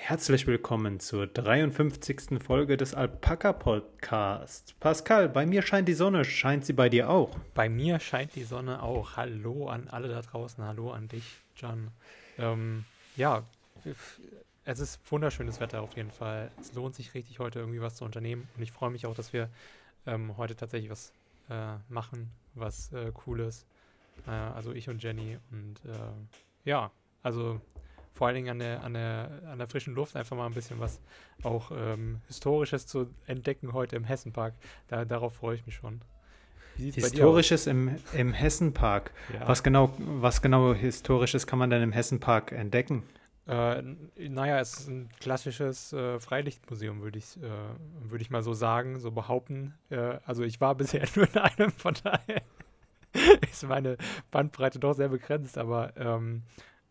Herzlich willkommen zur 53. Folge des Alpaka Podcasts. Pascal, bei mir scheint die Sonne. Scheint sie bei dir auch? Bei mir scheint die Sonne auch. Hallo an alle da draußen. Hallo an dich, John. Ähm, ja, es ist wunderschönes Wetter auf jeden Fall. Es lohnt sich richtig heute irgendwie was zu unternehmen. Und ich freue mich auch, dass wir ähm, heute tatsächlich was äh, machen, was äh, cool ist. Äh, also ich und Jenny. Und äh, ja, also vor allen Dingen an der, an der, an der frischen Luft einfach mal ein bisschen was auch ähm, Historisches zu entdecken heute im Hessenpark. Da, darauf freue ich mich schon. Historisches im, im Hessenpark. Ja. Was, genau, was genau Historisches kann man denn im Hessenpark entdecken? Äh, naja, es ist ein klassisches äh, Freilichtmuseum, würde ich, äh, würd ich mal so sagen, so behaupten. Äh, also ich war bisher nur in einem, von daher ist meine Bandbreite doch sehr begrenzt, aber ähm,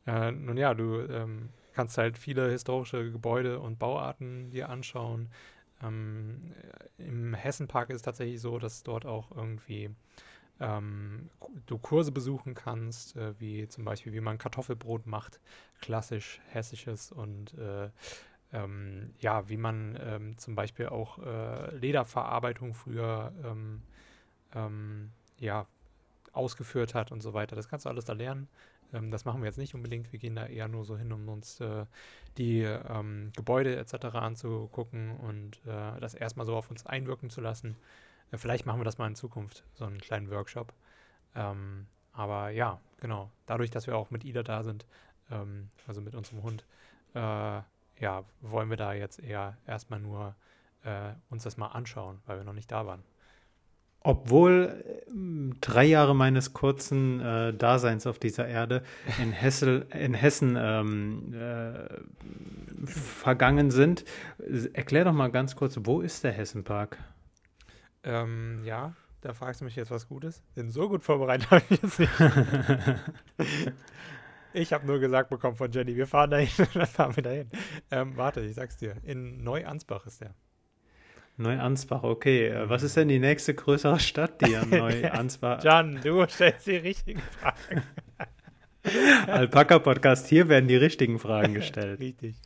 äh, nun ja, du ähm, kannst halt viele historische Gebäude und Bauarten dir anschauen. Ähm, Im Hessenpark ist es tatsächlich so, dass dort auch irgendwie ähm, du Kurse besuchen kannst, äh, wie zum Beispiel, wie man Kartoffelbrot macht, klassisch hessisches und äh, ähm, ja, wie man ähm, zum Beispiel auch äh, Lederverarbeitung früher ähm, ähm, ja, ausgeführt hat und so weiter. Das kannst du alles da lernen. Ähm, das machen wir jetzt nicht unbedingt. Wir gehen da eher nur so hin, um uns äh, die ähm, Gebäude etc. anzugucken und äh, das erstmal so auf uns einwirken zu lassen. Äh, vielleicht machen wir das mal in Zukunft, so einen kleinen Workshop. Ähm, aber ja, genau. Dadurch, dass wir auch mit Ida da sind, ähm, also mit unserem Hund, äh, ja, wollen wir da jetzt eher erstmal nur äh, uns das mal anschauen, weil wir noch nicht da waren. Obwohl äh, drei Jahre meines kurzen äh, Daseins auf dieser Erde in, Hessel, in Hessen ähm, äh, vergangen sind, erklär doch mal ganz kurz, wo ist der Hessenpark? Ähm, ja, da fragst du mich jetzt was Gutes. Bin so gut vorbereitet habe ich jetzt nicht. ich habe nur gesagt bekommen von Jenny, wir fahren dahin, dann fahren wir dahin. Ähm, warte, ich sag's dir. In Neuansbach ist der. Neuansbach, okay. Äh, was ist denn die nächste größere Stadt, die an Neuansbach? John, du stellst die richtigen Fragen. Alpaka-Podcast, hier werden die richtigen Fragen gestellt. Richtig.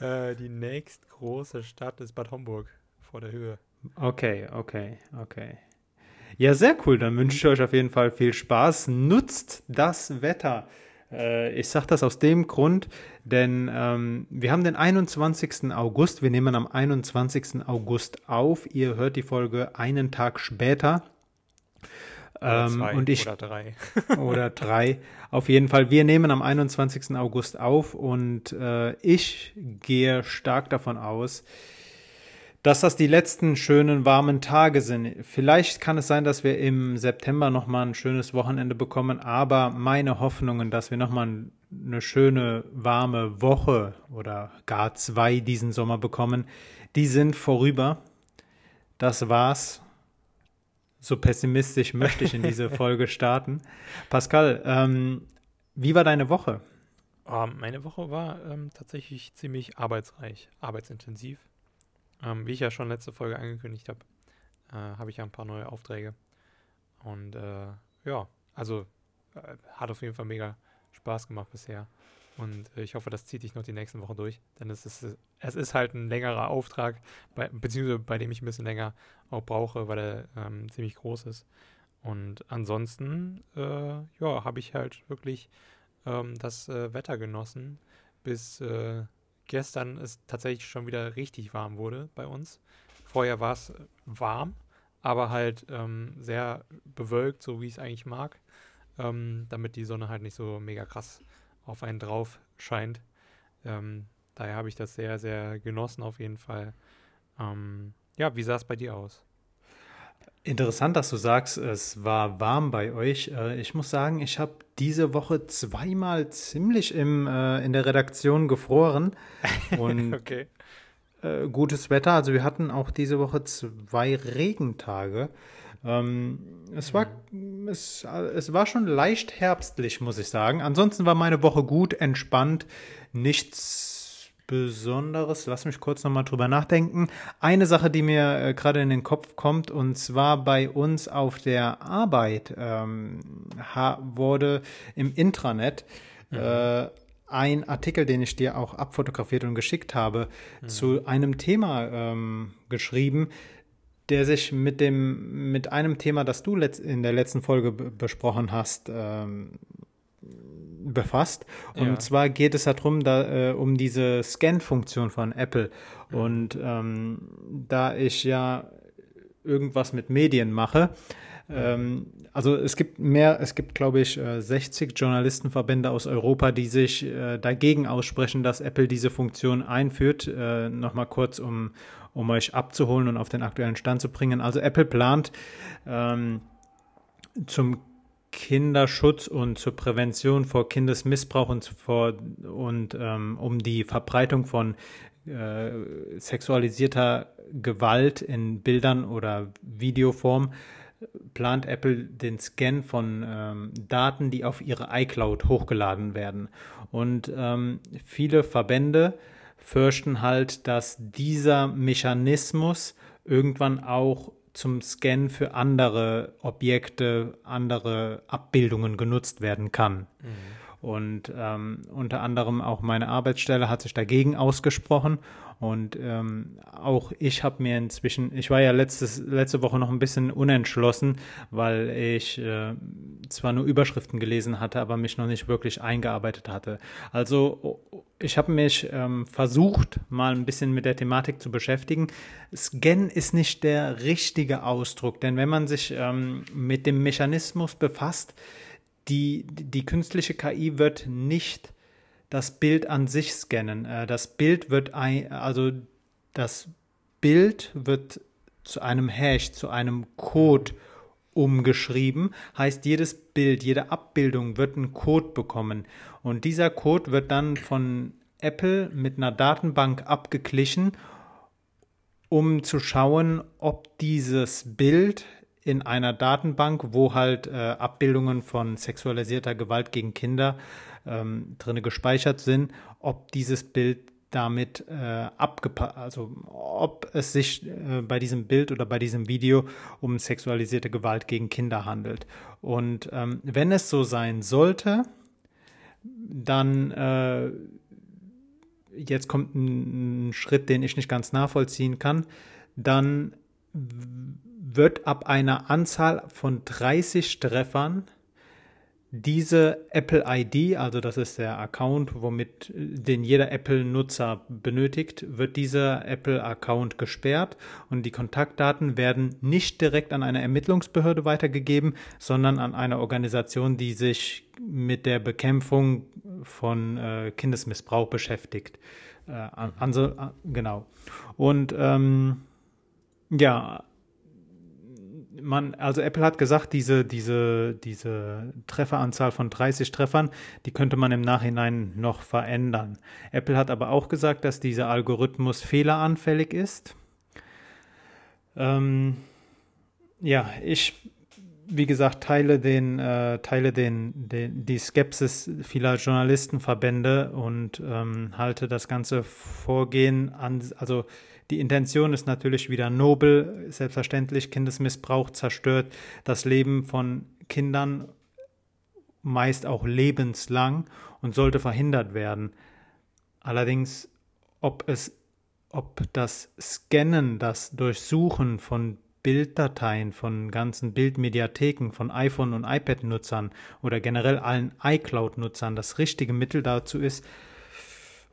Äh, die nächst große Stadt ist Bad Homburg vor der Höhe. Okay, okay, okay. Ja, sehr cool. Dann wünsche ich euch auf jeden Fall viel Spaß. Nutzt das Wetter. Äh, ich sage das aus dem Grund, denn ähm, wir haben den 21. August. Wir nehmen am 21. August auf. Ihr hört die Folge einen Tag später. Oder ähm, zwei, und ich, oder drei. oder drei. Auf jeden Fall, wir nehmen am 21. August auf und äh, ich gehe stark davon aus, dass das die letzten schönen warmen Tage sind. Vielleicht kann es sein, dass wir im September nochmal ein schönes Wochenende bekommen, aber meine Hoffnungen, dass wir nochmal eine schöne warme Woche oder gar zwei diesen Sommer bekommen, die sind vorüber. Das war's. So pessimistisch möchte ich in diese Folge starten. Pascal, ähm, wie war deine Woche? Oh, meine Woche war ähm, tatsächlich ziemlich arbeitsreich, arbeitsintensiv. Ähm, wie ich ja schon letzte Folge angekündigt habe, äh, habe ich ja ein paar neue Aufträge. Und äh, ja, also äh, hat auf jeden Fall mega Spaß gemacht bisher. Und äh, ich hoffe, das zieht sich noch die nächsten Wochen durch. Denn es ist, es ist halt ein längerer Auftrag, bei, beziehungsweise bei dem ich ein bisschen länger auch brauche, weil er ähm, ziemlich groß ist. Und ansonsten, äh, ja, habe ich halt wirklich ähm, das äh, Wetter genossen, bis gestern es tatsächlich schon wieder richtig warm wurde bei uns. Vorher war es warm, aber halt ähm, sehr bewölkt, so wie ich es eigentlich mag, ähm, damit die Sonne halt nicht so mega krass auf einen drauf scheint. Ähm, daher habe ich das sehr, sehr genossen auf jeden Fall. Ähm, ja, wie sah es bei dir aus? Interessant, dass du sagst, es war warm bei euch. Äh, ich muss sagen, ich habe diese Woche zweimal ziemlich im, äh, in der Redaktion gefroren. Und okay. äh, gutes Wetter. Also wir hatten auch diese Woche zwei Regentage. Ähm, es, war, mhm. es, es war schon leicht herbstlich, muss ich sagen. Ansonsten war meine Woche gut, entspannt, nichts Besonderes. Lass mich kurz nochmal drüber nachdenken. Eine Sache, die mir äh, gerade in den Kopf kommt, und zwar bei uns auf der Arbeit ähm, wurde im Intranet mhm. äh, ein Artikel, den ich dir auch abfotografiert und geschickt habe, mhm. zu einem Thema ähm, geschrieben, der sich mit dem mit einem Thema, das du in der letzten Folge besprochen hast, ähm, befasst. Und ja. zwar geht es darum, da, äh, um diese Scan-Funktion von Apple. Mhm. Und ähm, da ich ja irgendwas mit Medien mache, ähm, also es gibt mehr, es gibt, glaube ich, 60 äh, Journalistenverbände aus Europa, die sich äh, dagegen aussprechen, dass Apple diese Funktion einführt. Äh, Nochmal kurz, um, um euch abzuholen und auf den aktuellen Stand zu bringen. Also Apple plant ähm, zum Kinderschutz und zur Prävention vor Kindesmissbrauch und, vor, und ähm, um die Verbreitung von äh, sexualisierter Gewalt in Bildern oder Videoform plant Apple den Scan von ähm, Daten, die auf ihre iCloud hochgeladen werden. Und ähm, viele Verbände fürchten halt, dass dieser Mechanismus irgendwann auch zum Scan für andere Objekte, andere Abbildungen genutzt werden kann. Mhm. Und ähm, unter anderem auch meine Arbeitsstelle hat sich dagegen ausgesprochen und ähm, auch ich habe mir inzwischen, ich war ja letztes, letzte Woche noch ein bisschen unentschlossen, weil ich äh, zwar nur Überschriften gelesen hatte, aber mich noch nicht wirklich eingearbeitet hatte. Also ich habe mich ähm, versucht, mal ein bisschen mit der Thematik zu beschäftigen. Scan ist nicht der richtige Ausdruck, denn wenn man sich ähm, mit dem Mechanismus befasst, die, die künstliche KI wird nicht das Bild an sich scannen. Äh, das Bild wird ein, also das Bild wird zu einem Hash, zu einem Code umgeschrieben. Heißt, jedes Bild, jede Abbildung wird einen Code bekommen. Und dieser Code wird dann von Apple mit einer Datenbank abgeglichen, um zu schauen, ob dieses Bild in einer Datenbank, wo halt äh, Abbildungen von sexualisierter Gewalt gegen Kinder ähm, drin gespeichert sind, ob dieses Bild damit äh, abgepasst, also ob es sich äh, bei diesem Bild oder bei diesem Video um sexualisierte Gewalt gegen Kinder handelt. Und ähm, wenn es so sein sollte, dann äh, jetzt kommt ein, ein Schritt, den ich nicht ganz nachvollziehen kann, dann wird ab einer Anzahl von 30 Treffern diese Apple ID, also das ist der Account, womit den jeder Apple-Nutzer benötigt, wird dieser Apple-Account gesperrt und die Kontaktdaten werden nicht direkt an eine Ermittlungsbehörde weitergegeben, sondern an eine Organisation, die sich mit der Bekämpfung von äh, Kindesmissbrauch beschäftigt. Äh, also, genau. Und ähm, ja, man, also Apple hat gesagt, diese, diese, diese Trefferanzahl von 30 Treffern, die könnte man im Nachhinein noch verändern. Apple hat aber auch gesagt, dass dieser Algorithmus fehleranfällig ist. Ähm, ja, ich, wie gesagt, teile den, äh, teile den, den, die Skepsis vieler Journalistenverbände und ähm, halte das ganze Vorgehen an, also die Intention ist natürlich wieder nobel, selbstverständlich. Kindesmissbrauch zerstört das Leben von Kindern, meist auch lebenslang und sollte verhindert werden. Allerdings, ob es, ob das Scannen, das Durchsuchen von Bilddateien von ganzen Bildmediatheken von iPhone und iPad-Nutzern oder generell allen iCloud-Nutzern das richtige Mittel dazu ist,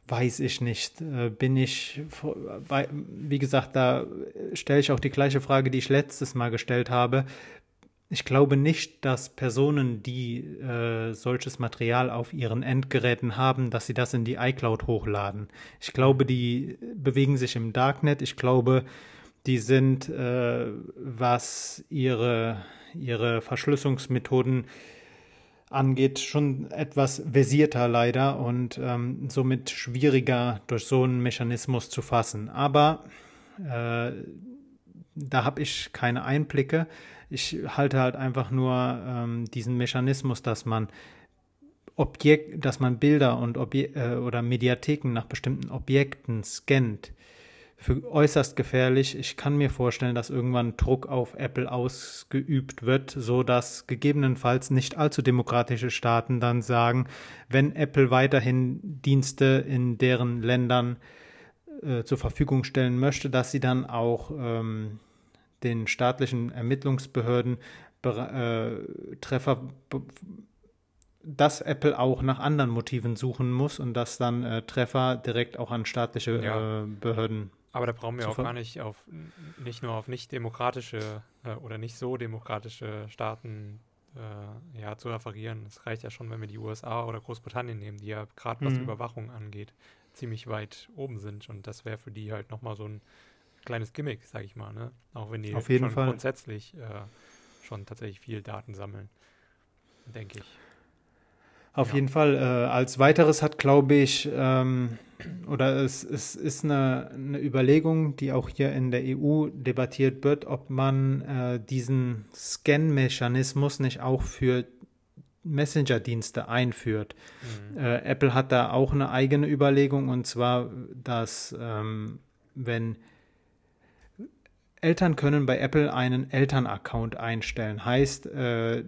Weiß ich nicht. Äh, bin ich, wie gesagt, da stelle ich auch die gleiche Frage, die ich letztes Mal gestellt habe. Ich glaube nicht, dass Personen, die äh, solches Material auf ihren Endgeräten haben, dass sie das in die iCloud hochladen. Ich glaube, die bewegen sich im Darknet. Ich glaube, die sind, äh, was ihre, ihre Verschlüsselungsmethoden angeht, schon etwas versierter leider und ähm, somit schwieriger durch so einen Mechanismus zu fassen. Aber äh, da habe ich keine Einblicke. Ich halte halt einfach nur ähm, diesen Mechanismus, dass man Objekt, dass man Bilder und Obje äh, oder Mediatheken nach bestimmten Objekten scannt, für äußerst gefährlich. Ich kann mir vorstellen, dass irgendwann Druck auf Apple ausgeübt wird, so dass gegebenenfalls nicht allzu demokratische Staaten dann sagen, wenn Apple weiterhin Dienste in deren Ländern äh, zur Verfügung stellen möchte, dass sie dann auch ähm, den staatlichen Ermittlungsbehörden äh, Treffer dass Apple auch nach anderen Motiven suchen muss und dass dann äh, Treffer direkt auch an staatliche ja. äh, Behörden. Aber da brauchen wir auch gar nicht auf nicht nur auf nicht demokratische äh, oder nicht so demokratische Staaten äh, ja, zu referieren. Es reicht ja schon, wenn wir die USA oder Großbritannien nehmen, die ja gerade was mhm. Überwachung angeht, ziemlich weit oben sind. Und das wäre für die halt nochmal so ein kleines Gimmick, sage ich mal. Ne? Auch wenn die auf jeden schon Fall. grundsätzlich äh, schon tatsächlich viel Daten sammeln, denke ich. Auf ja. jeden Fall. Äh, als weiteres hat, glaube ich, ähm, oder es, es ist eine, eine, Überlegung, die auch hier in der EU debattiert wird, ob man äh, diesen Scan-Mechanismus nicht auch für Messenger-Dienste einführt. Mhm. Äh, Apple hat da auch eine eigene Überlegung und zwar, dass ähm, wenn Eltern können bei Apple einen Eltern-Account einstellen, heißt, äh,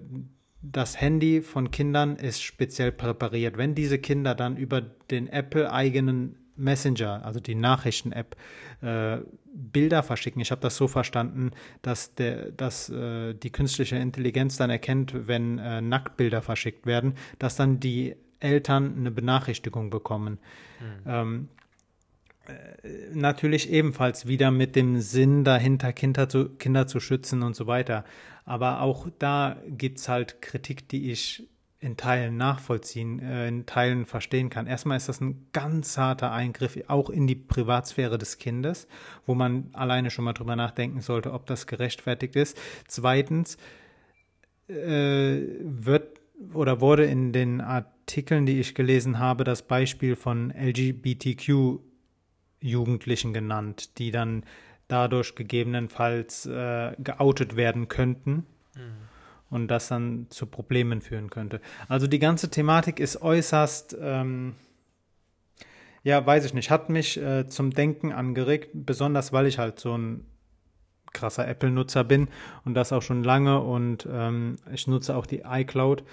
das Handy von Kindern ist speziell präpariert. Wenn diese Kinder dann über den Apple-eigenen Messenger, also die Nachrichten-App, äh, Bilder verschicken. Ich habe das so verstanden, dass, der, dass äh, die künstliche Intelligenz dann erkennt, wenn äh, Nacktbilder verschickt werden, dass dann die Eltern eine Benachrichtigung bekommen. Mhm. Ähm, äh, natürlich ebenfalls wieder mit dem Sinn dahinter, Kinder zu, Kinder zu schützen und so weiter. Aber auch da gibt es halt Kritik, die ich in Teilen nachvollziehen, äh, in Teilen verstehen kann. Erstmal ist das ein ganz harter Eingriff auch in die Privatsphäre des Kindes, wo man alleine schon mal drüber nachdenken sollte, ob das gerechtfertigt ist. Zweitens äh, wird oder wurde in den Artikeln, die ich gelesen habe, das Beispiel von LGBTQ Jugendlichen genannt, die dann dadurch gegebenenfalls äh, geoutet werden könnten mhm. und das dann zu Problemen führen könnte. Also die ganze Thematik ist äußerst, ähm, ja, weiß ich nicht, hat mich äh, zum Denken angeregt, besonders weil ich halt so ein krasser Apple-Nutzer bin und das auch schon lange und ähm, ich nutze auch die iCloud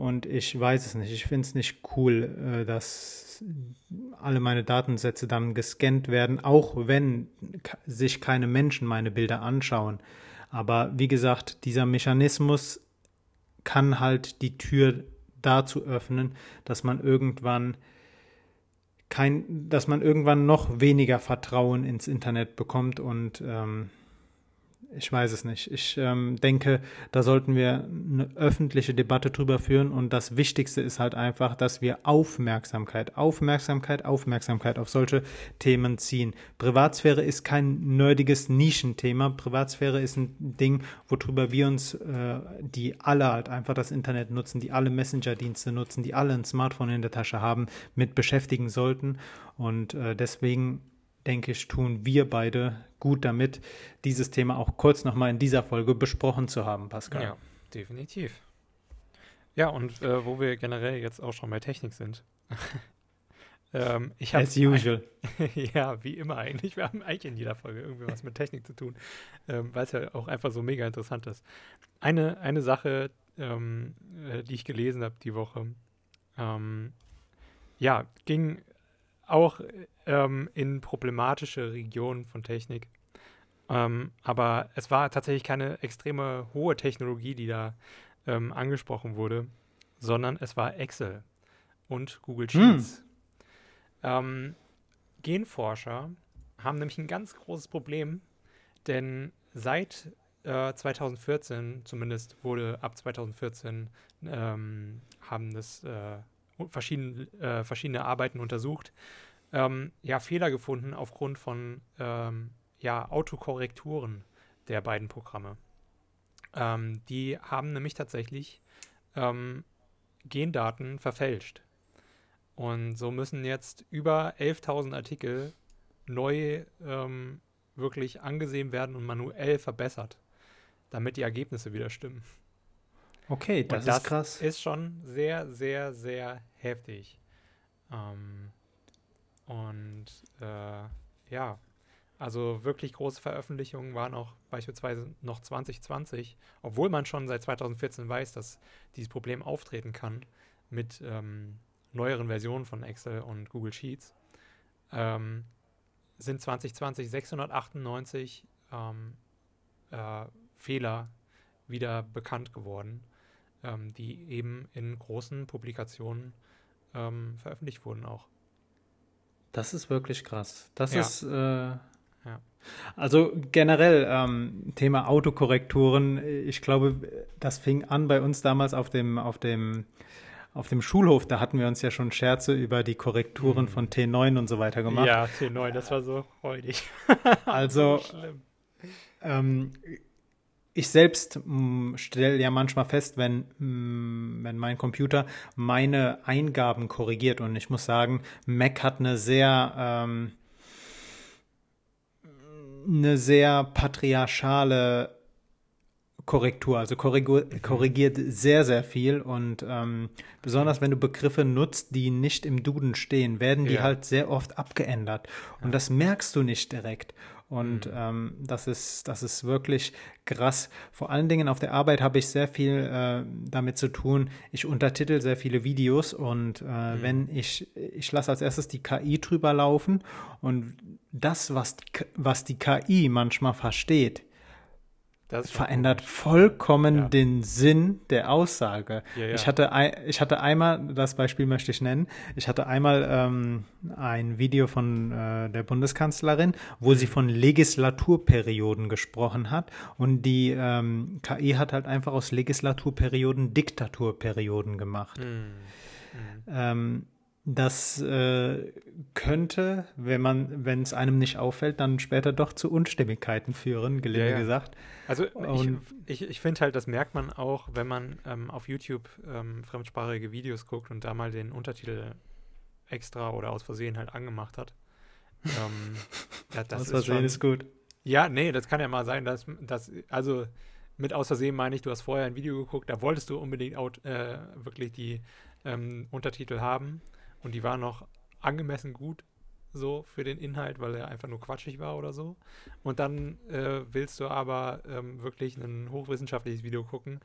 und ich weiß es nicht, ich finde es nicht cool, äh, dass alle meine Datensätze dann gescannt werden, auch wenn sich keine Menschen meine Bilder anschauen. Aber wie gesagt, dieser Mechanismus kann halt die Tür dazu öffnen, dass man irgendwann kein, dass man irgendwann noch weniger Vertrauen ins Internet bekommt und ähm, ich weiß es nicht. Ich ähm, denke, da sollten wir eine öffentliche Debatte drüber führen und das Wichtigste ist halt einfach, dass wir Aufmerksamkeit, Aufmerksamkeit, Aufmerksamkeit auf solche Themen ziehen. Privatsphäre ist kein nerdiges Nischenthema. Privatsphäre ist ein Ding, worüber wir uns, äh, die alle halt einfach das Internet nutzen, die alle Messenger-Dienste nutzen, die alle ein Smartphone in der Tasche haben, mit beschäftigen sollten. Und äh, deswegen denke ich, tun wir beide gut damit, dieses Thema auch kurz nochmal in dieser Folge besprochen zu haben, Pascal. Ja, definitiv. Ja, und äh, wo wir generell jetzt auch schon bei Technik sind. ähm, ich As usual. ja, wie immer eigentlich. Wir haben eigentlich in jeder Folge irgendwie was mit Technik zu tun, ähm, weil es ja auch einfach so mega interessant ist. Eine, eine Sache, ähm, äh, die ich gelesen habe die Woche, ähm, ja, ging auch ähm, in problematische Regionen von Technik. Ähm, aber es war tatsächlich keine extreme hohe Technologie, die da ähm, angesprochen wurde, sondern es war Excel und Google hm. Sheets. Hm. Genforscher haben nämlich ein ganz großes Problem, denn seit äh, 2014, zumindest wurde ab 2014, ähm, haben das äh, verschiedene, äh, verschiedene Arbeiten untersucht, ähm, ja, Fehler gefunden aufgrund von ähm, ja, Autokorrekturen der beiden Programme. Ähm, die haben nämlich tatsächlich ähm, Gendaten verfälscht. Und so müssen jetzt über 11.000 Artikel neu ähm, wirklich angesehen werden und manuell verbessert, damit die Ergebnisse wieder stimmen. Okay, das, das ist krass. Ist schon sehr, sehr, sehr heftig. Ähm, und äh, ja, Also wirklich große Veröffentlichungen waren auch beispielsweise noch 2020, obwohl man schon seit 2014 weiß, dass dieses Problem auftreten kann mit ähm, neueren Versionen von Excel und Google Sheets, ähm, sind 2020 698 ähm, äh, Fehler wieder bekannt geworden, ähm, die eben in großen Publikationen ähm, veröffentlicht wurden auch. Das ist wirklich krass. Das Ja. ist, äh, also generell ähm, Thema Autokorrekturen. Ich glaube, das fing an bei uns damals auf dem, auf dem, auf dem Schulhof. Da hatten wir uns ja schon Scherze über die Korrekturen Mhm. von T9 und so weiter gemacht. Ja, T9, das war so freudig. Also Schlimm. Ähm, ich selbst stelle ja manchmal fest, wenn, mm, wenn mein Computer meine Eingaben korrigiert. Und ich muss sagen, Mac hat eine sehr, ähm, eine sehr patriarchale Korrektur, also korrigu- korrigiert sehr, sehr viel. Und ähm, besonders wenn du Begriffe nutzt, die nicht im Duden stehen, werden die Ja. halt sehr oft abgeändert. Und das merkst du nicht direkt. Und ähm, das ist, das ist wirklich krass. Vor allen Dingen auf der Arbeit habe ich sehr viel äh, damit zu tun. Ich untertitel sehr viele Videos und äh, wenn ich, ich lasse als erstes die KI drüber laufen und das, was die, was die KI manchmal versteht, Das verändert vollkommen Ja. den Sinn der Aussage. Ja, ja. Ich, hatte ein, ich hatte einmal, das Beispiel möchte ich nennen, ich hatte einmal ähm, ein Video von äh, der Bundeskanzlerin, wo Mhm. sie von Legislaturperioden gesprochen hat und die ähm, KI hat halt einfach aus Legislaturperioden Diktaturperioden gemacht. gut. Mm, Ähm, das äh, könnte, wenn man, wenn es einem nicht auffällt, dann später doch zu Unstimmigkeiten führen, gelinde Ja, ja. gesagt. Also ich, Und- ich, ich finde halt, das merkt man auch, wenn man ähm, auf YouTube ähm, fremdsprachige Videos guckt und da mal den Untertitel extra oder aus Versehen halt angemacht hat. Ähm, ja, das Aus ist Versehen schon, ist gut. Ja, nee, das kann ja mal sein, dass, dass also mit aus Versehen meine ich, du hast vorher ein Video geguckt, da wolltest du unbedingt aut- äh, wirklich die ähm, Untertitel haben und die waren noch angemessen gut so für den Inhalt, weil er einfach nur quatschig war oder so. Und dann äh, willst du aber ähm, wirklich ein hochwissenschaftliches Video gucken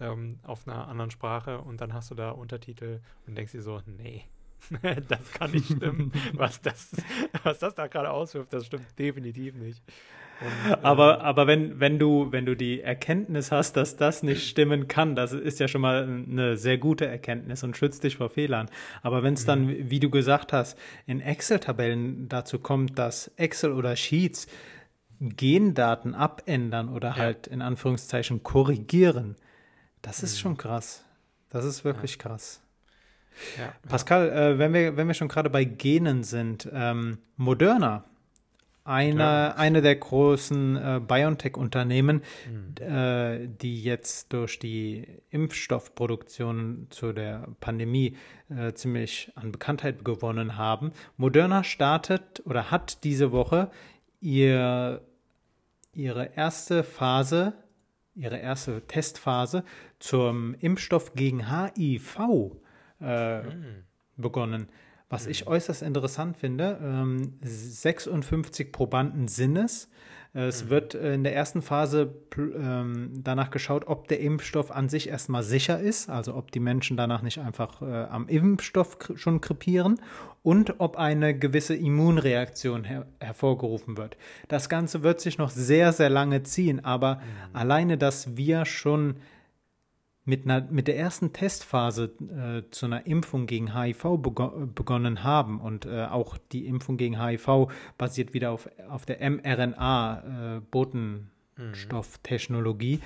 ähm, auf einer anderen Sprache und dann hast du da Untertitel und denkst dir so, nee, das kann nicht stimmen. was, das, was das da gerade auswirft, das stimmt definitiv nicht. Und, Aber, ähm, aber wenn, wenn du, wenn du die Erkenntnis hast, dass das nicht stimmen kann, das ist ja schon mal eine sehr gute Erkenntnis und schützt dich vor Fehlern. Aber wenn es dann, wie du gesagt hast, in Excel-Tabellen dazu kommt, dass Excel oder Sheets Gendaten abändern oder Ja. halt in Anführungszeichen korrigieren, das ist schon krass. Das ist wirklich krass. Ja, ja. Pascal, äh, wenn, wir, wenn wir schon gerade bei Genen sind, ähm, Moderna, eine, Moderna. eine der großen äh, BioNTech-Unternehmen, Mhm. äh, die jetzt durch die Impfstoffproduktion zu der Pandemie äh, ziemlich an Bekanntheit gewonnen haben. Moderna startet oder hat diese Woche ihr, ihre erste Phase, ihre erste Testphase zum Impfstoff gegen HIV äh, Mhm. begonnen. Was ich äußerst interessant finde, ähm, 56 Probanden sind es. Es wird äh, in der ersten Phase ähm, danach geschaut, ob der Impfstoff an sich erstmal sicher ist, also ob die Menschen danach nicht einfach äh, am Impfstoff schon krepieren und ob eine gewisse Immunreaktion her hervorgerufen wird. Das Ganze wird sich noch sehr, sehr lange ziehen, aber alleine, dass wir schon mit, einer, mit der ersten Testphase äh, zu einer Impfung gegen HIV bego begonnen haben und äh, auch die Impfung gegen HIV basiert wieder auf, auf der mRNA-Botenstofftechnologie,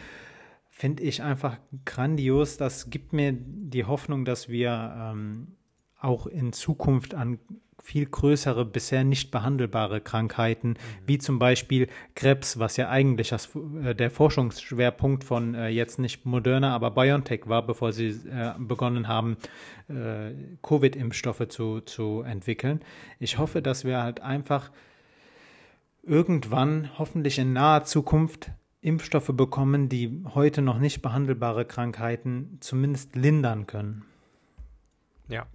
finde ich einfach grandios. Das gibt mir die Hoffnung, dass wir ähm, auch in Zukunft an viel größere, bisher nicht behandelbare Krankheiten, wie zum Beispiel Krebs, was ja eigentlich das, äh, der Forschungsschwerpunkt von äh, jetzt nicht Moderna, aber BioNTech war, bevor sie äh, begonnen haben, äh, Covid-Impfstoffe zu, zu entwickeln. Ich hoffe, dass wir halt einfach irgendwann, hoffentlich in naher Zukunft, Impfstoffe bekommen, die heute noch nicht behandelbare Krankheiten zumindest lindern können. Ja,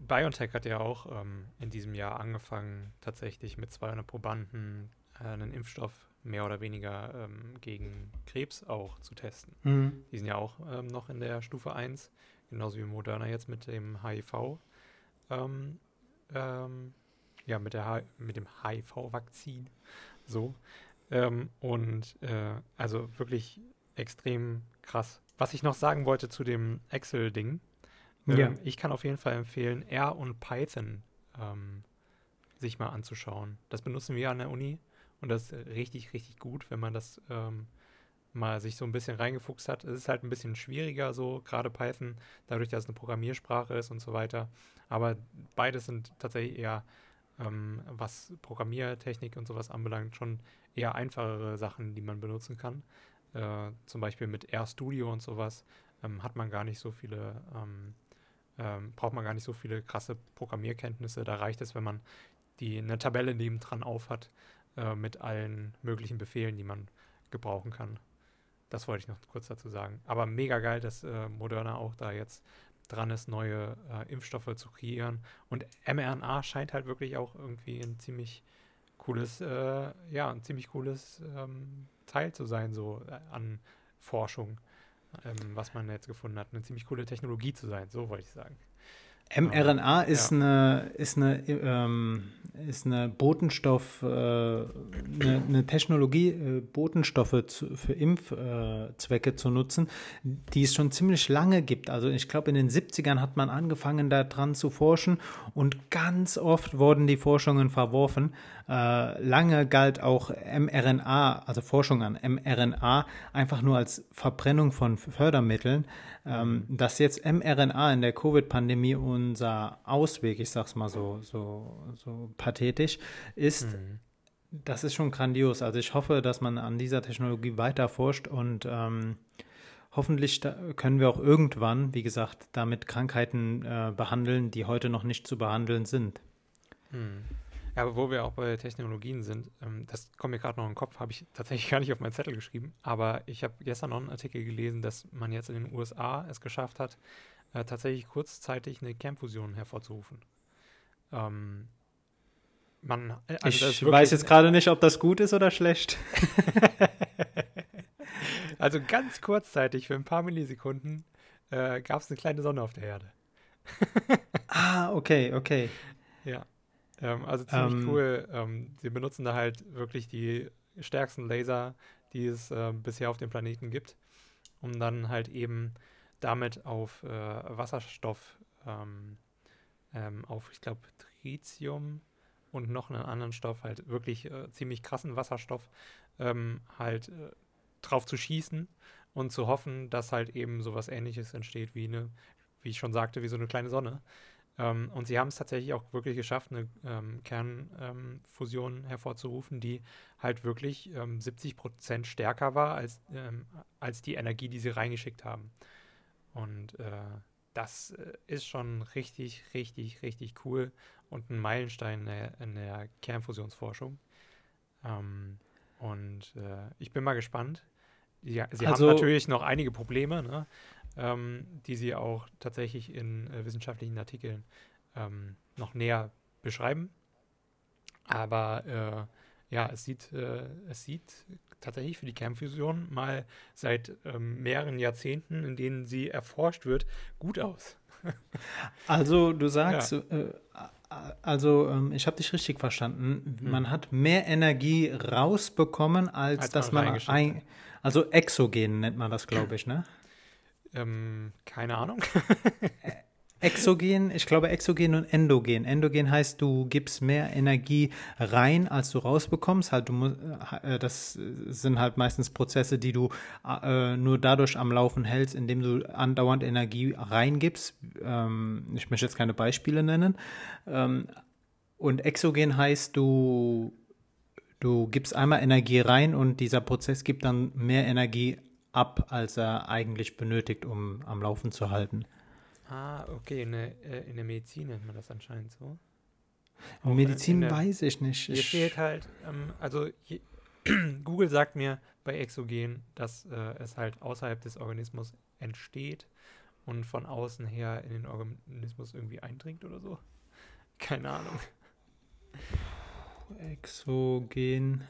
BioNTech hat ja auch ähm, in diesem Jahr angefangen, tatsächlich mit 200 Probanden äh, einen Impfstoff mehr oder weniger ähm, gegen Krebs auch zu testen. Mhm. Die sind ja auch ähm, noch in der Stufe 1, genauso wie Moderna jetzt mit dem HIV. Ähm, ähm, ja, mit, der mit dem HIV-Vakzin. So. Ähm, und äh, also wirklich extrem krass. Was ich noch sagen wollte zu dem Excel-Ding, ähm, ja. ich kann auf jeden Fall empfehlen, R und Python ähm, sich mal anzuschauen. Das benutzen wir an der Uni und das ist richtig, richtig gut, wenn man das ähm, mal sich so ein bisschen reingefuchst hat. Es ist halt ein bisschen schwieriger, so gerade Python, dadurch, dass es eine Programmiersprache ist und so weiter. Aber beides sind tatsächlich eher, ähm, was Programmiertechnik und sowas anbelangt, schon eher einfachere Sachen, die man benutzen kann. Äh, zum Beispiel mit RStudio und sowas ähm, hat man gar nicht so viele, ähm, ähm, braucht man gar nicht so viele krasse Programmierkenntnisse. Da reicht es, wenn man die eine Tabelle nebendran aufhat äh, mit allen möglichen Befehlen, die man gebrauchen kann. Das wollte ich noch kurz dazu sagen. Aber mega geil, dass äh, Moderna auch da jetzt dran ist, neue äh, Impfstoffe zu kreieren. Und mRNA scheint halt wirklich auch irgendwie ein ziemlich cooles, äh, ja, ein ziemlich cooles ähm, Teil zu sein, so äh, an Forschung, ähm, was man jetzt gefunden hat. Eine ziemlich coole Technologie zu sein, so wollte ich sagen mRNA ist, ja. eine, ist, eine, ähm, ist eine Botenstoff, äh, eine, eine, Technologie, äh, Botenstoffe zu, für Impfzwecke äh, zu nutzen, die es schon ziemlich lange gibt. Also ich glaube, in den 70ern hat man angefangen, daran zu forschen und ganz oft wurden die Forschungen verworfen. Äh, lange galt auch mRNA, also Forschung an mRNA, einfach nur als Verbrennung von Fördermitteln. Ähm, dass jetzt mRNA in der Covid-Pandemie unser Ausweg, ich sag's mal so, so, so pathetisch, ist, mhm. das ist schon grandios. Also ich hoffe, dass man an dieser Technologie weiter forscht und ähm, hoffentlich können wir auch irgendwann, wie gesagt, damit Krankheiten äh, behandeln, die heute noch nicht zu behandeln sind. Mhm. Ja, aber wo wir auch bei Technologien sind, ähm, das kommt mir gerade noch in den Kopf, habe ich tatsächlich gar nicht auf meinen Zettel geschrieben, aber ich habe gestern noch einen Artikel gelesen, dass man jetzt in den USA es geschafft hat, äh, tatsächlich kurzzeitig eine Kernfusion hervorzurufen. Ähm, man, äh, also ich weiß jetzt gerade nicht, ob das gut ist oder schlecht. also ganz kurzzeitig, für ein paar Millisekunden, äh, gab es eine kleine Sonne auf der Erde. ah, okay, okay. Ja. Ähm, also ziemlich ähm, cool. Ähm, sie benutzen da halt wirklich die stärksten Laser, die es äh, bisher auf dem Planeten gibt, um dann halt eben damit auf äh, Wasserstoff, ähm, ähm, auf, ich glaube, Tritium und noch einen anderen Stoff, halt wirklich äh, ziemlich krassen Wasserstoff, ähm, halt äh, drauf zu schießen und zu hoffen, dass halt eben sowas ähnliches entsteht wie eine, wie ich schon sagte, wie so eine kleine Sonne. Ähm, und sie haben es tatsächlich auch wirklich geschafft, eine ähm, Kernfusion ähm, hervorzurufen, die halt wirklich 70 ähm, Prozent stärker war als, ähm, als die Energie, die sie reingeschickt haben. Und äh, das äh, ist schon richtig, richtig, richtig cool und ein Meilenstein in der, in der Kernfusionsforschung. Ähm, und äh, ich bin mal gespannt. Ja, sie also, haben natürlich noch einige Probleme, ne? Ähm, die sie auch tatsächlich in äh, wissenschaftlichen Artikeln ähm, noch näher beschreiben. Aber äh, ja, es sieht, äh, es sieht tatsächlich für die Kernfusion mal seit ähm, mehreren Jahrzehnten, in denen sie erforscht wird, gut aus. also du sagst, ja. äh, also ähm, ich habe dich richtig verstanden. Hm. Man hat mehr Energie rausbekommen, als, als dass man, man ein, also exogen nennt man das, glaube ich, ne? Ähm, keine Ahnung. Exogen, ich glaube Exogen und Endogen. Endogen heißt, du gibst mehr Energie rein, als du rausbekommst. Halt, du musst, äh, das sind halt meistens Prozesse, die du äh, nur dadurch am Laufen hältst, indem du andauernd Energie reingibst. Ähm, ich möchte jetzt keine Beispiele nennen. Ähm, und Exogen heißt, du, du gibst einmal Energie rein und dieser Prozess gibt dann mehr Energie ab, als er eigentlich benötigt, um am Laufen zu halten. Ah, okay. In der, äh, in der Medizin nennt man das anscheinend so. Auch Medizin der, weiß ich nicht. Hier steht halt, ähm, also je, Google sagt mir bei Exogen, dass äh, es halt außerhalb des Organismus entsteht und von außen her in den Organismus irgendwie eindringt oder so. Keine Ahnung. Exogen.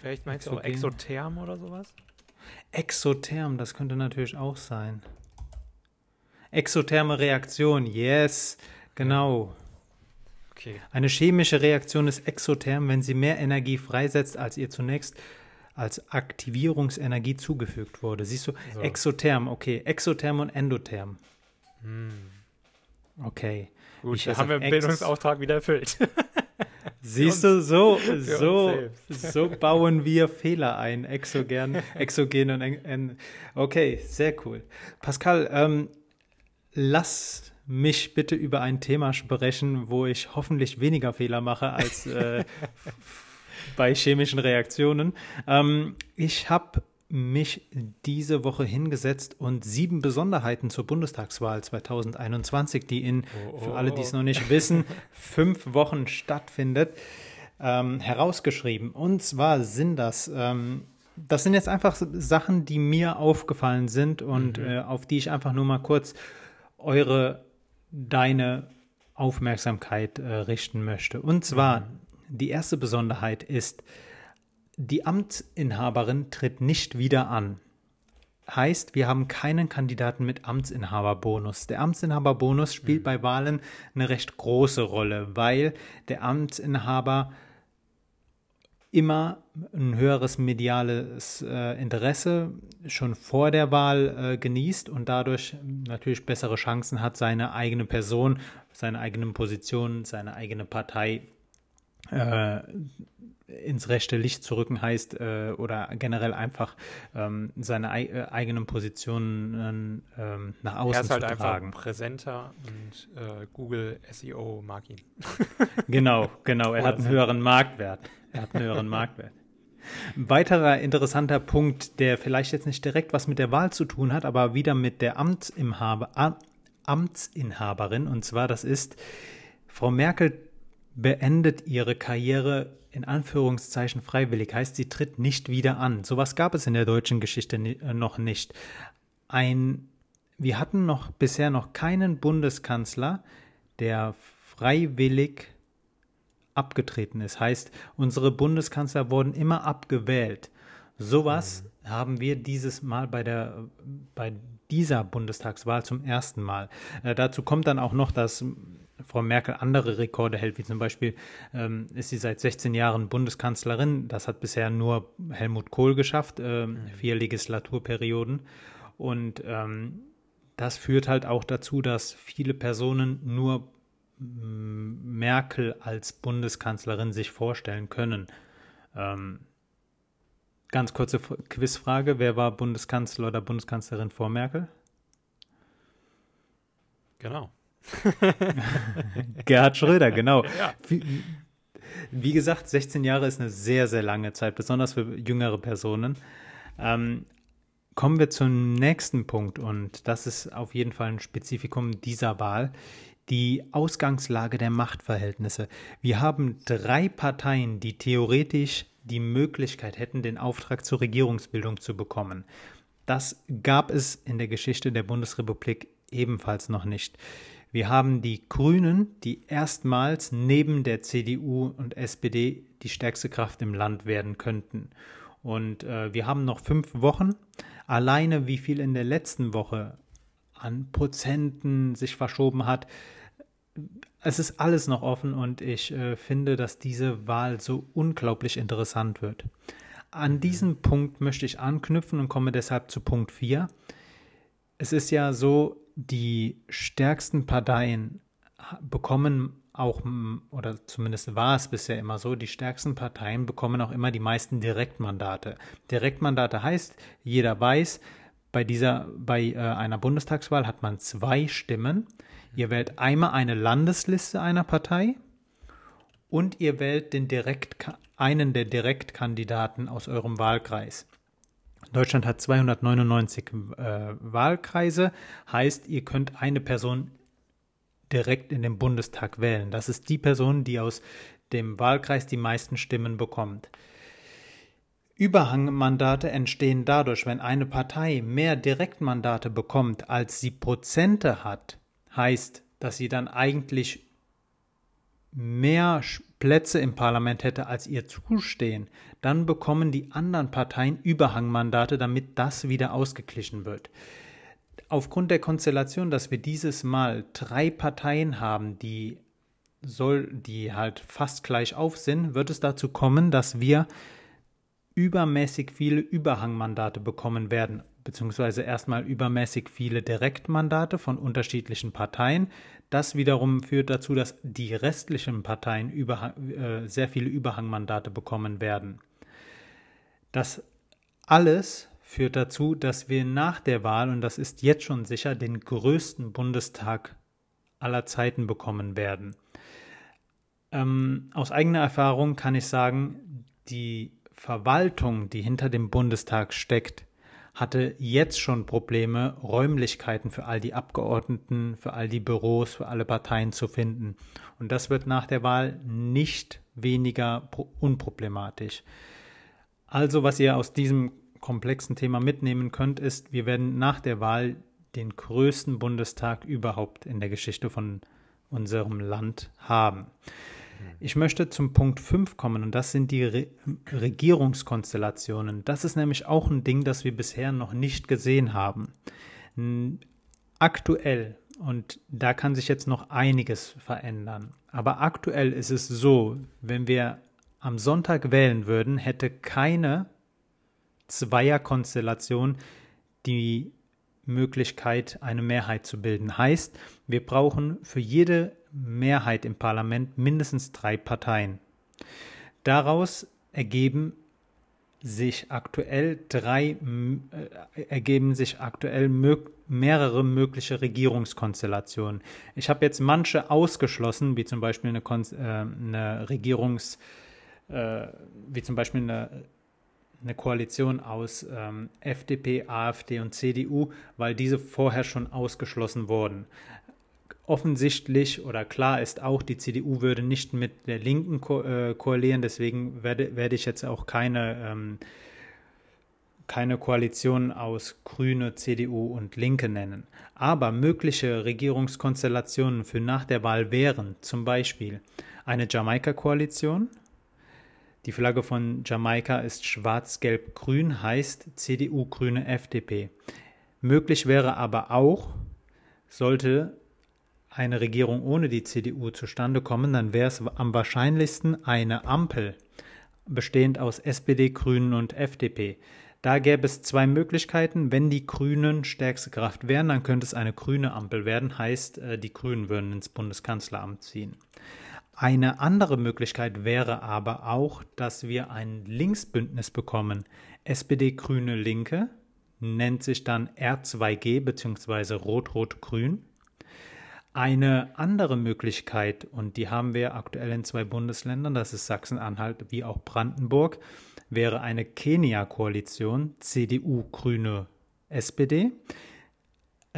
Vielleicht meinst du auch Exotherm oder sowas? Exotherm, das könnte natürlich auch sein. Exotherme Reaktion, yes, genau. Okay. Eine chemische Reaktion ist exotherm, wenn sie mehr Energie freisetzt, als ihr zunächst als Aktivierungsenergie zugefügt wurde. Siehst du, so. exotherm, okay, exotherm und endotherm. Hm. Okay. Gut, da haben wir den Bildungsauftrag wieder erfüllt. Siehst du, so, so, so bauen wir Fehler ein. Exogen, exogen und en, okay, sehr cool. Pascal, ähm, lass mich bitte über ein Thema sprechen, wo ich hoffentlich weniger Fehler mache als äh, bei chemischen Reaktionen. Ähm, ich habe mich diese Woche hingesetzt und sieben Besonderheiten zur Bundestagswahl 2021, die in, oh, oh, für alle, die es noch nicht wissen, fünf Wochen stattfindet, ähm, herausgeschrieben. Und zwar sind das, ähm, das sind jetzt einfach Sachen, die mir aufgefallen sind und mhm. äh, auf die ich einfach nur mal kurz eure deine Aufmerksamkeit äh, richten möchte. Und zwar, mhm. die erste Besonderheit ist, die Amtsinhaberin tritt nicht wieder an. Heißt, wir haben keinen Kandidaten mit Amtsinhaberbonus. Der Amtsinhaberbonus spielt mhm. bei Wahlen eine recht große Rolle, weil der Amtsinhaber immer ein höheres mediales äh, Interesse schon vor der Wahl äh, genießt und dadurch natürlich bessere Chancen hat, seine eigene Person, seine eigenen Positionen, seine eigene Partei äh, ins rechte Licht zu rücken heißt äh, oder generell einfach ähm, seine ei äh, eigenen Positionen ähm, nach außen zu tragen. Er ist halt einfach präsenter und äh, Google SEO mag ihn. genau, genau. Er hat einen höheren Marktwert. Er hat einen höheren Marktwert. Ein weiterer interessanter Punkt, der vielleicht jetzt nicht direkt was mit der Wahl zu tun hat, aber wieder mit der Amtsinhaber, Amtsinhaberin. Und zwar, das ist, Frau Merkel beendet ihre Karriere in Anführungszeichen freiwillig. Heißt, sie tritt nicht wieder an. Sowas gab es in der deutschen Geschichte äh, noch nicht. Ein, wir hatten noch bisher noch keinen Bundeskanzler, der freiwillig abgetreten ist. Heißt, unsere Bundeskanzler wurden immer abgewählt. Sowas mhm. haben wir dieses Mal bei der bei dieser Bundestagswahl zum ersten Mal. Äh, dazu kommt dann auch noch, dass Frau Merkel andere Rekorde hält, wie zum Beispiel ähm, ist sie seit 16 Jahren Bundeskanzlerin. Das hat bisher nur Helmut Kohl geschafft, äh, mhm. vier Legislaturperioden. Und ähm, das führt halt auch dazu, dass viele Personen nur Merkel als Bundeskanzlerin sich vorstellen können. Ähm, ganz kurze Quizfrage: Wer war Bundeskanzler oder Bundeskanzlerin vor Merkel? Genau. Gerhard Schröder, genau. Ja. Wie, wie, gesagt, 16 Jahre ist eine sehr, sehr lange Zeit, besonders für jüngere Personen. Ähm, kommen wir zum nächsten Punkt und das ist auf jeden Fall ein Spezifikum dieser Wahl die Ausgangslage der Machtverhältnisse. Wir haben drei Parteien, die theoretisch die Möglichkeit hätten, den Auftrag zur Regierungsbildung zu bekommen. Das gab es in der Geschichte der Bundesrepublik ebenfalls noch nicht. Wir haben die Grünen, die erstmals neben der CDU und SPD die stärkste Kraft im Land werden könnten. Und äh, wir haben noch fünf Wochen. Alleine wie viel in der letzten Woche an Prozenten sich verschoben hat, es ist alles noch offen und ich äh, finde, dass diese Wahl so unglaublich interessant wird. An mhm. diesen Punkt möchte ich anknüpfen und komme deshalb zu Punkt 4. Es ist ja so, die stärksten Parteien bekommen auch, oder zumindest war es bisher immer so, die stärksten Parteien bekommen auch immer die meisten Direktmandate. Direktmandate heißt, jeder weiß, bei dieser, bei äh, einer Bundestagswahl hat man zwei Stimmen. Ihr wählt einmal eine Landesliste einer Partei und ihr wählt den Direkt, einen der Direktkandidaten aus eurem Wahlkreis. Deutschland hat 299 äh, Wahlkreise, heißt, ihr könnt eine Person direkt in den Bundestag wählen. Das ist die Person, die aus dem Wahlkreis die meisten Stimmen bekommt. Überhangmandate entstehen dadurch, wenn eine Partei mehr Direktmandate bekommt, als sie Prozente hat, heißt, dass sie dann eigentlich mehr Plätze im Parlament hätte, als ihr zustehen, dann bekommen die anderen Parteien Überhangmandate, damit das wieder ausgeglichen wird. Aufgrund der Konstellation, dass wir dieses Mal drei Parteien haben, die soll, die halt fast gleich auf sind, wird es dazu kommen, dass wir übermäßig viele Überhangmandate bekommen werden, beziehungsweise erstmal übermäßig viele Direktmandate von unterschiedlichen Parteien. Das wiederum führt dazu, dass die restlichen Parteien äh, sehr viele Überhangmandate bekommen werden. Das alles führt dazu, dass wir nach der Wahl, und das ist jetzt schon sicher, den größten Bundestag aller Zeiten bekommen werden. Ähm, aus eigener Erfahrung kann ich sagen, die Verwaltung, die hinter dem Bundestag steckt, hatte jetzt schon Probleme, Räumlichkeiten für all die Abgeordneten, für all die Büros, für alle Parteien zu finden. Und das wird nach der Wahl nicht weniger unproblematisch. Also, was ihr aus diesem komplexen Thema mitnehmen könnt, ist, wir werden nach der Wahl den größten Bundestag überhaupt in der Geschichte von unserem Land haben. Ich möchte zum Punkt 5 kommen und das sind die Re Regierungskonstellationen. Das ist nämlich auch ein Ding, das wir bisher noch nicht gesehen haben. Aktuell, und da kann sich jetzt noch einiges verändern, aber aktuell ist es so, wenn wir am Sonntag wählen würden, hätte keine Zweierkonstellation die Möglichkeit, eine Mehrheit zu bilden. Heißt, wir brauchen für jede Mehrheit im Parlament mindestens drei Parteien. Daraus ergeben sich aktuell drei äh, ergeben sich aktuell mög mehrere mögliche Regierungskonstellationen. Ich habe jetzt manche ausgeschlossen, wie zum Beispiel eine, Kon äh, eine Regierungs äh, wie zum Beispiel eine eine Koalition aus ähm, FDP, AfD und CDU, weil diese vorher schon ausgeschlossen wurden. Offensichtlich oder klar ist auch, die CDU würde nicht mit der Linken ko äh, koalieren, deswegen werde, werde ich jetzt auch keine, ähm, keine Koalition aus Grüne, CDU und Linke nennen. Aber mögliche Regierungskonstellationen für nach der Wahl wären zum Beispiel eine Jamaika-Koalition, die Flagge von Jamaika ist schwarz-gelb-grün, heißt CDU, Grüne, FDP. Möglich wäre aber auch, sollte eine Regierung ohne die CDU zustande kommen, dann wäre es am wahrscheinlichsten eine Ampel, bestehend aus SPD, Grünen und FDP. Da gäbe es zwei Möglichkeiten. Wenn die Grünen stärkste Kraft wären, dann könnte es eine grüne Ampel werden, heißt, äh, die Grünen würden ins Bundeskanzleramt ziehen. Eine andere Möglichkeit wäre aber auch, dass wir ein Linksbündnis bekommen. SPD Grüne Linke nennt sich dann R2G bzw. Rot-Rot-Grün. Eine andere Möglichkeit, und die haben wir aktuell in zwei Bundesländern, das ist Sachsen-Anhalt wie auch Brandenburg, wäre eine Kenia-Koalition CDU, Grüne, SPD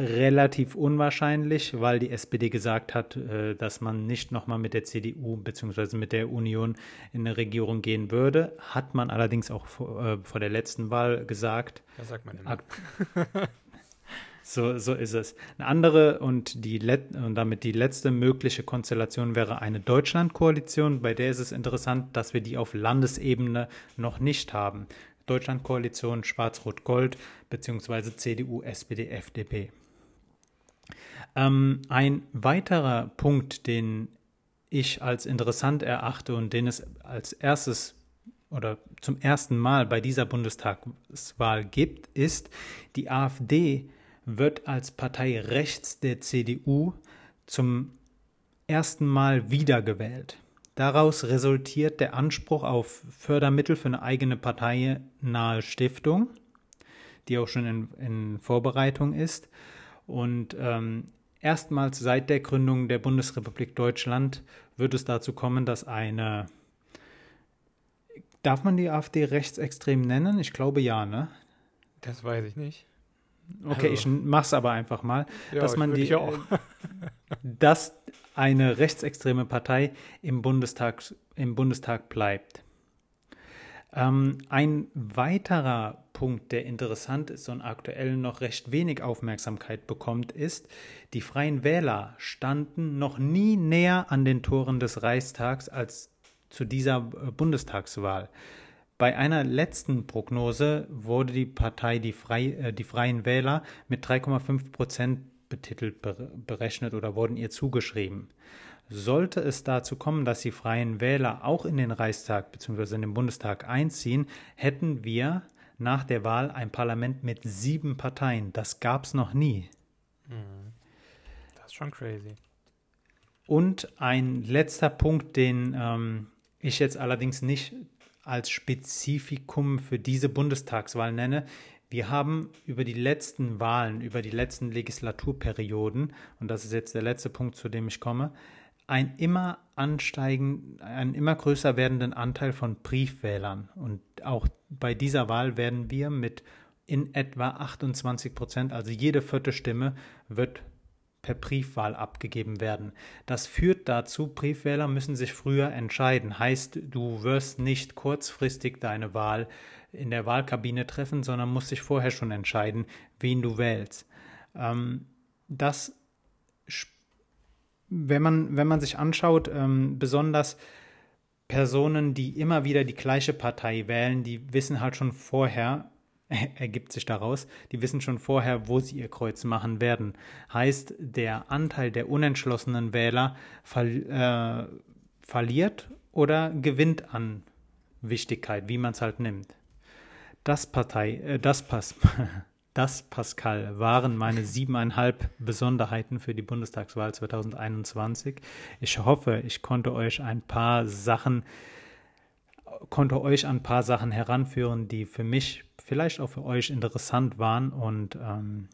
relativ unwahrscheinlich, weil die SPD gesagt hat, äh, dass man nicht nochmal mit der CDU bzw. mit der Union in eine Regierung gehen würde. Hat man allerdings auch vor, äh, vor der letzten Wahl gesagt. Das sagt man immer. So, so ist es. Eine andere und, die und damit die letzte mögliche Konstellation wäre eine Deutschlandkoalition. Bei der ist es interessant, dass wir die auf Landesebene noch nicht haben. Deutschlandkoalition Schwarz-Rot-Gold beziehungsweise CDU, SPD, FDP. Ähm, ein weiterer Punkt, den ich als interessant erachte und den es als erstes oder zum ersten Mal bei dieser Bundestagswahl gibt, ist, die AfD wird als Partei rechts der CDU zum ersten Mal wiedergewählt. Daraus resultiert der Anspruch auf Fördermittel für eine eigene parteiennahe Stiftung, die auch schon in, in Vorbereitung ist. Und ähm, erstmals seit der Gründung der Bundesrepublik Deutschland wird es dazu kommen, dass eine. Darf man die AfD rechtsextrem nennen? Ich glaube ja, ne? Das weiß ich nicht. Okay, also. ich mach's aber einfach mal, ja, dass man die, auch. dass eine rechtsextreme Partei im Bundestag, im Bundestag bleibt. Ähm, ein weiterer Punkt, der interessant ist und aktuell noch recht wenig Aufmerksamkeit bekommt, ist, die Freien Wähler standen noch nie näher an den Toren des Reichstags als zu dieser äh, Bundestagswahl. Bei einer letzten Prognose wurde die Partei die, Frei, äh, die Freien Wähler mit 3,5 Prozent betitelt berechnet oder wurden ihr zugeschrieben. Sollte es dazu kommen, dass die Freien Wähler auch in den Reichstag bzw. in den Bundestag einziehen, hätten wir nach der Wahl ein Parlament mit sieben Parteien. Das gab es noch nie. Mhm. Das ist schon crazy. Und ein letzter Punkt, den ähm, ich jetzt allerdings nicht als Spezifikum für diese Bundestagswahl nenne. Wir haben über die letzten Wahlen, über die letzten Legislaturperioden, und das ist jetzt der letzte Punkt, zu dem ich komme, einen immer ansteigen, einen immer größer werdenden Anteil von Briefwählern. Und auch bei dieser Wahl werden wir mit in etwa 28 Prozent, also jede vierte Stimme wird per Briefwahl abgegeben werden. Das führt dazu, Briefwähler müssen sich früher entscheiden. Heißt, du wirst nicht kurzfristig deine Wahl in der Wahlkabine treffen, sondern musst dich vorher schon entscheiden, wen du wählst. Ähm, das wenn man, wenn man sich anschaut, ähm, besonders Personen, die immer wieder die gleiche Partei wählen, die wissen halt schon vorher, ergibt sich daraus, die wissen schon vorher, wo sie ihr Kreuz machen werden. Heißt, der Anteil der unentschlossenen Wähler ver äh, verliert oder gewinnt an Wichtigkeit, wie man es halt nimmt. Das Partei, äh, das Pass, Das, Pascal, waren meine siebeneinhalb Besonderheiten für die Bundestagswahl 2021. Ich hoffe, ich konnte euch ein paar Sachen, konnte euch ein paar Sachen heranführen, die für mich, vielleicht auch für euch interessant waren und ähm,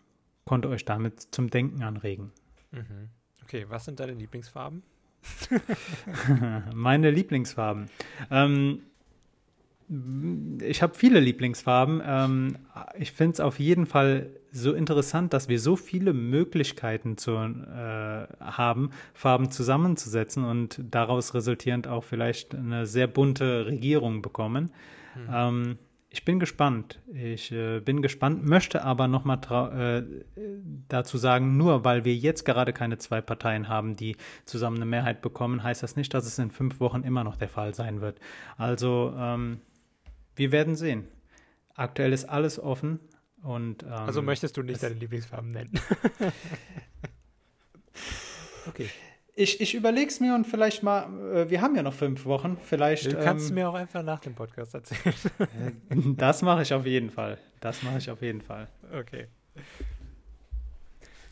konnte euch damit zum Denken anregen. Mhm. Okay, was sind deine Lieblingsfarben? Meine Lieblingsfarben. Ähm, ich habe viele Lieblingsfarben. Ähm, ich finde es auf jeden Fall so interessant, dass wir so viele Möglichkeiten zu, äh, haben, Farben zusammenzusetzen und daraus resultierend auch vielleicht eine sehr bunte Regierung bekommen. Mhm. Ähm, ich bin gespannt. Ich äh, bin gespannt, möchte aber noch mal äh, dazu sagen, nur weil wir jetzt gerade keine zwei Parteien haben, die zusammen eine Mehrheit bekommen, heißt das nicht, dass es in fünf Wochen immer noch der Fall sein wird. Also ähm, wir werden sehen. Aktuell ist alles offen und. Ähm, also möchtest du nicht deine Lieblingsfarben nennen? okay. Ich, ich überlege es mir und vielleicht mal, äh, wir haben ja noch fünf Wochen, vielleicht. Du kannst ähm, mir auch einfach nach dem Podcast erzählen. das mache ich auf jeden Fall. Das mache ich auf jeden Fall. Okay.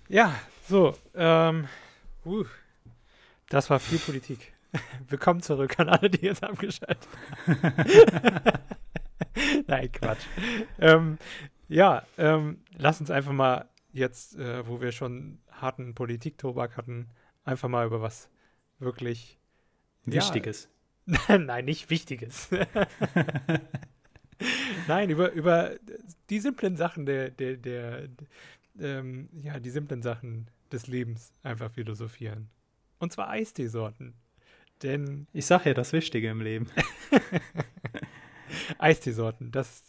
Ja, so. Ähm, uh, das war viel Politik. Willkommen zurück an alle, die jetzt abgeschaltet haben. Nein, Quatsch. ähm, ja, ähm, lass uns einfach mal jetzt, äh, wo wir schon harten Politik-Tobak hatten, einfach mal über was wirklich Wichtiges. Ja, Nein, nicht Wichtiges. Nein, über, über die simplen Sachen der, der, der, ähm, ja, die simplen Sachen des Lebens einfach philosophieren. Und zwar Eisteesorten. Denn. Ich sag ja das Wichtige im Leben. Eisteesorten. Das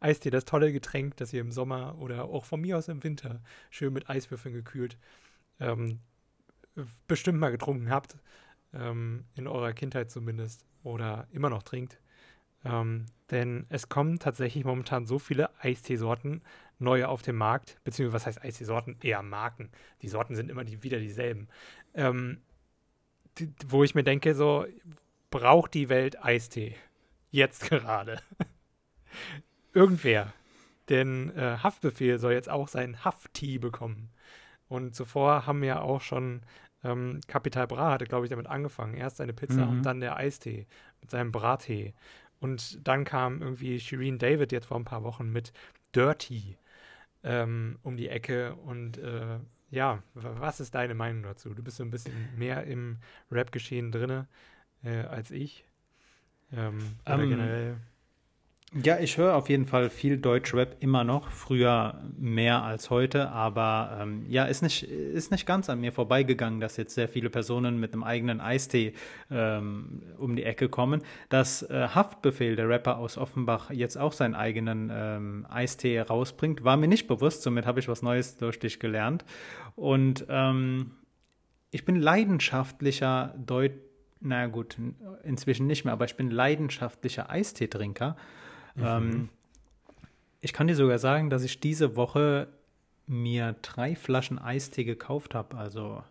Eistee, das tolle Getränk, das ihr im Sommer oder auch von mir aus im Winter schön mit Eiswürfeln gekühlt ähm, bestimmt mal getrunken habt. Ähm, in eurer Kindheit zumindest. Oder immer noch trinkt. Ähm, denn es kommen tatsächlich momentan so viele Eisteesorten neue auf den Markt, beziehungsweise was heißt Eisteesorten? Eher Marken. Die Sorten sind immer die, wieder dieselben. Ähm, die, wo ich mir denke, so, braucht die Welt Eistee? Jetzt gerade. Irgendwer. Denn äh, Haftbefehl soll jetzt auch sein Hafttee bekommen. Und zuvor haben ja auch schon ähm, Capital Bra hatte, glaube ich, damit angefangen. Erst seine Pizza mhm. und dann der Eistee mit seinem Brattee. Und dann kam irgendwie Shireen David jetzt vor ein paar Wochen mit Dirty ähm, um die Ecke. Und äh, ja, was ist deine Meinung dazu? Du bist so ein bisschen mehr im Rap-Geschehen drin äh, als ich. Ähm, oder um, ähm, generell. Ja, ich höre auf jeden Fall viel Deutschrap immer noch, früher mehr als heute, aber ähm, ja, ist nicht, ist nicht ganz an mir vorbeigegangen, dass jetzt sehr viele Personen mit einem eigenen Eistee ähm, um die Ecke kommen. Dass äh, Haftbefehl, der Rapper aus Offenbach, jetzt auch seinen eigenen ähm, Eistee rausbringt, war mir nicht bewusst, somit habe ich was Neues durch dich gelernt. Und ähm, ich bin leidenschaftlicher Deut na gut, inzwischen nicht mehr, aber ich bin leidenschaftlicher Eisteetrinker. Mhm. Ähm, ich kann dir sogar sagen, dass ich diese Woche mir drei Flaschen Eistee gekauft habe. Also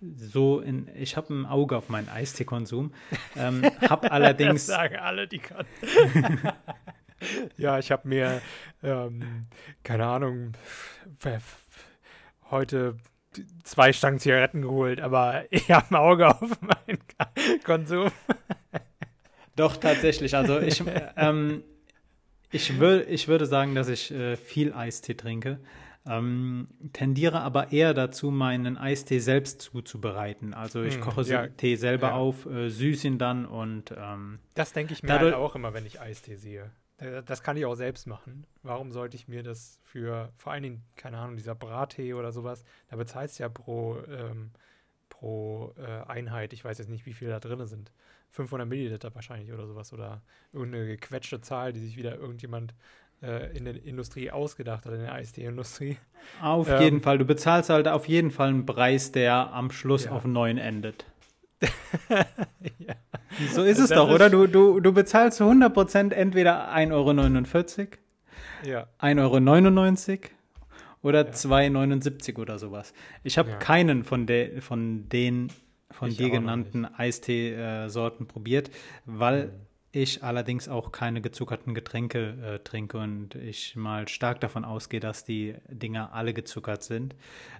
so in, ich habe ein Auge auf meinen Eisteekonsum. Ähm, habe allerdings. das sagen alle, die kann. ja, ich habe mir, ähm, keine Ahnung, heute zwei Stangen Zigaretten geholt, aber ich habe ein Auge auf meinen Konsum. Doch, tatsächlich. Also ich, ähm, ich, wür ich würde sagen, dass ich äh, viel Eistee trinke. Ähm, tendiere aber eher dazu, meinen Eistee selbst zuzubereiten. Also ich hm, koche ja, Tee selber ja. auf, äh, süß ihn dann und ähm, Das denke ich mir halt auch immer, wenn ich Eistee sehe. Das kann ich auch selbst machen. Warum sollte ich mir das für, vor allen Dingen, keine Ahnung, dieser Brattee oder sowas, da bezahlst du ja pro, ähm, pro äh, Einheit, ich weiß jetzt nicht, wie viele da drin sind, 500 Milliliter wahrscheinlich oder sowas oder irgendeine gequetschte Zahl, die sich wieder irgendjemand äh, in der Industrie ausgedacht hat, in der Eistee-Industrie. Auf ähm, jeden Fall. Du bezahlst halt auf jeden Fall einen Preis, der am Schluss ja. auf 9 endet. ja. So ist es das doch, ist oder? Du, du, du bezahlst zu 100% entweder 1,49 Euro, ja. 1,99 Euro oder ja. 2,79 oder sowas. Ich habe ja. keinen von, de, von den von ich dir genannten Eistee-Sorten probiert, weil mhm. ich allerdings auch keine gezuckerten Getränke äh, trinke und ich mal stark davon ausgehe, dass die Dinger alle gezuckert sind.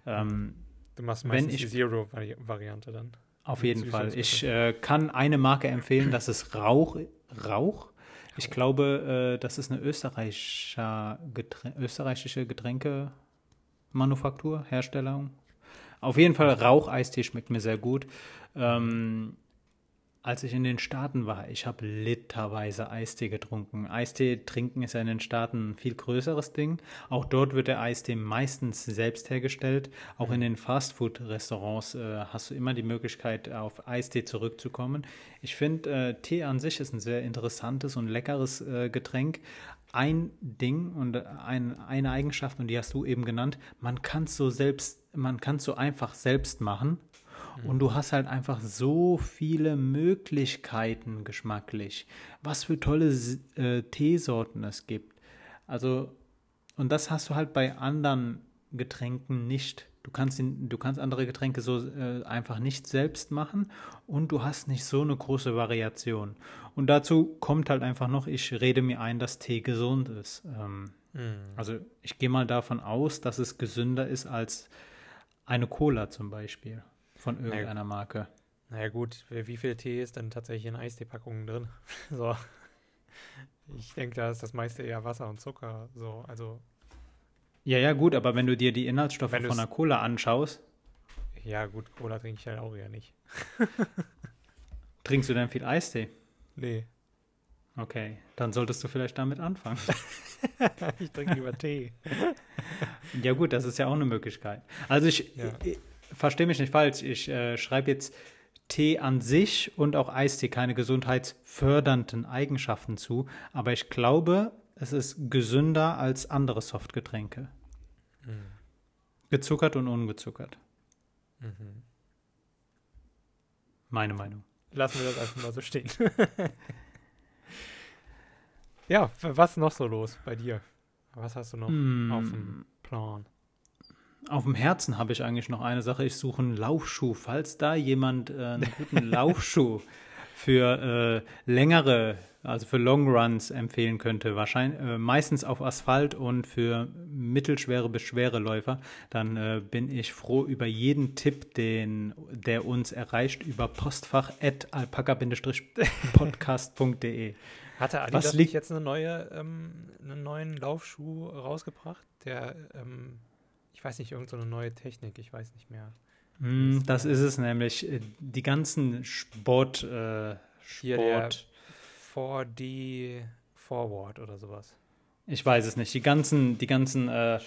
Ähm, du machst meistens ich, die Zero-Variante dann. Auf jeden Fall. Ich äh, kann eine Marke empfehlen, das ist Rauch. Rauch. Ich glaube, äh, das ist eine österreichische, Geträn österreichische Getränkemanufaktur, Herstellung. Auf jeden Fall Raucheistee schmeckt mir sehr gut. Ähm, als ich in den Staaten war, ich habe literweise Eistee getrunken. Eistee trinken ist ja in den Staaten ein viel größeres Ding. Auch dort wird der Eistee meistens selbst hergestellt. Auch in den Fastfood-Restaurants äh, hast du immer die Möglichkeit, auf Eistee zurückzukommen. Ich finde, äh, Tee an sich ist ein sehr interessantes und leckeres äh, Getränk. Ein Ding und ein, eine Eigenschaft, und die hast du eben genannt, man kann es so selbst, man kann es so einfach selbst machen. Und du hast halt einfach so viele Möglichkeiten geschmacklich, was für tolle äh, Teesorten es gibt. Also, und das hast du halt bei anderen Getränken nicht. Du kannst, ihn, du kannst andere Getränke so äh, einfach nicht selbst machen und du hast nicht so eine große Variation. Und dazu kommt halt einfach noch, ich rede mir ein, dass Tee gesund ist. Ähm, mm. Also ich gehe mal davon aus, dass es gesünder ist als eine Cola zum Beispiel. Von irgendeiner Marke. Naja, gut, wie viel Tee ist denn tatsächlich in Eistee-Packungen drin? so. Ich denke, da ist das meiste eher Wasser und Zucker. So, also. Ja, ja, gut, aber wenn du dir die Inhaltsstoffe von einer Cola anschaust. Ja, gut, Cola trinke ich halt auch eher nicht. Trinkst du denn viel Eistee? Nee. Okay, dann solltest du vielleicht damit anfangen. ich trinke lieber Tee. ja, gut, das ist ja auch eine Möglichkeit. Also ich, ja verstehe mich nicht falsch, ich äh, schreibe jetzt Tee an sich und auch Eistee keine gesundheitsfördernden Eigenschaften zu, aber ich glaube, es ist gesünder als andere Softgetränke. Mhm. Gezuckert und ungezuckert. Mhm. Meine Meinung. Lassen wir das einfach mal so stehen. ja, was noch so los bei dir? Was hast du noch mm. auf dem Plan? Auf dem Herzen habe ich eigentlich noch eine Sache. Ich suche einen Laufschuh. Falls da jemand äh, einen guten Laufschuh für äh, längere, also für Long Runs empfehlen könnte, wahrscheinlich äh, meistens auf Asphalt und für mittelschwere bis schwere Läufer, dann äh, bin ich froh über jeden Tipp, den der uns erreicht über postfach podcastde Hatte Adidas Was liegt jetzt eine neue, ähm, einen neuen Laufschuh rausgebracht, der ähm, ich weiß nicht, irgendeine so neue Technik, ich weiß nicht mehr. Mm, das ist es nämlich. Äh, die ganzen Sport. Äh, Sport. der 4D, Forward oder sowas. Ich weiß es nicht. Die ganzen, die ganzen äh,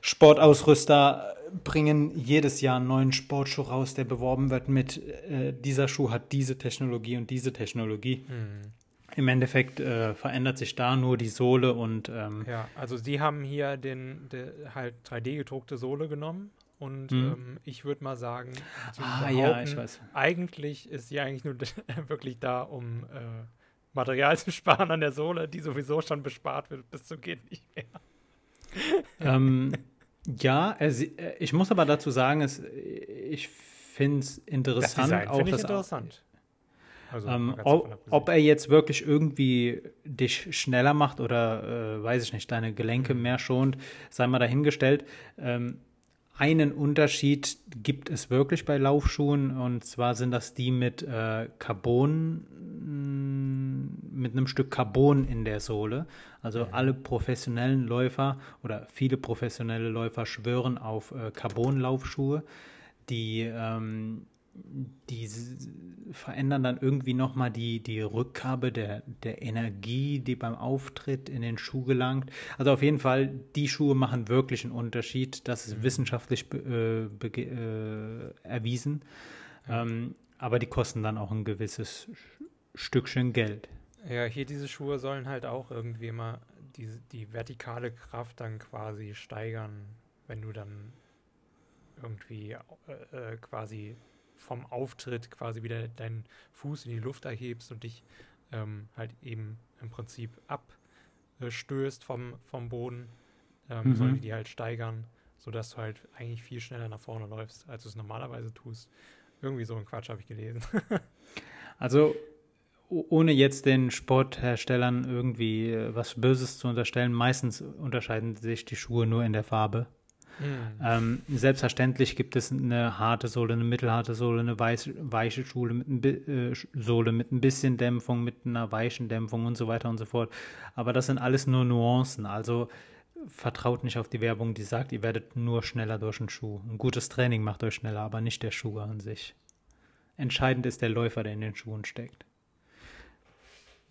Sportausrüster bringen jedes Jahr einen neuen Sportschuh raus, der beworben wird mit, äh, dieser Schuh hat diese Technologie und diese Technologie. Mhm. Im Endeffekt äh, verändert sich da nur die Sohle und. Ähm, ja, also sie haben hier den, den halt 3D gedruckte Sohle genommen und mhm. ähm, ich würde mal sagen, ah, ja, ich weiß. eigentlich ist sie eigentlich nur wirklich da, um äh, Material zu sparen an der Sohle, die sowieso schon bespart wird, bis zum geht nicht mehr. Ähm, ja, er, ich muss aber dazu sagen, es, ich finde es interessant. Das auch, ich interessant. Also, ähm, ob, ob, er jetzt wirklich irgendwie dich schneller macht oder, äh, weiß ich nicht, deine Gelenke mhm. mehr schont, sei mal dahingestellt. Ähm, einen Unterschied gibt es wirklich bei Laufschuhen und zwar sind das die mit äh, Carbon, mit einem Stück Carbon in der Sohle. Also mhm. alle professionellen Läufer oder viele professionelle Läufer schwören auf äh, Carbon-Laufschuhe, die ähm, die verändern dann irgendwie nochmal die, die Rückgabe der, der Energie, die beim Auftritt in den Schuh gelangt. Also auf jeden Fall, die Schuhe machen wirklich einen Unterschied. Das ist mhm. wissenschaftlich äh, äh, erwiesen. Ja. Ähm, aber die kosten dann auch ein gewisses Stückchen Geld. Ja, hier diese Schuhe sollen halt auch irgendwie mal die, die vertikale Kraft dann quasi steigern, wenn du dann irgendwie äh, äh quasi vom Auftritt quasi wieder deinen Fuß in die Luft erhebst und dich ähm, halt eben im Prinzip abstößt vom, vom Boden, ähm, mhm. sollen die halt steigern, sodass du halt eigentlich viel schneller nach vorne läufst, als du es normalerweise tust. Irgendwie so ein Quatsch habe ich gelesen. also ohne jetzt den Sportherstellern irgendwie äh, was Böses zu unterstellen, meistens unterscheiden sich die Schuhe nur in der Farbe. Mhm. Ähm, selbstverständlich gibt es eine harte Sohle, eine mittelharte Sohle, eine weiß, weiche Schule mit äh, Sohle mit ein bisschen Dämpfung, mit einer weichen Dämpfung und so weiter und so fort. Aber das sind alles nur Nuancen. Also vertraut nicht auf die Werbung, die sagt, ihr werdet nur schneller durch den Schuh. Ein gutes Training macht euch schneller, aber nicht der Schuh an sich. Entscheidend ist der Läufer, der in den Schuhen steckt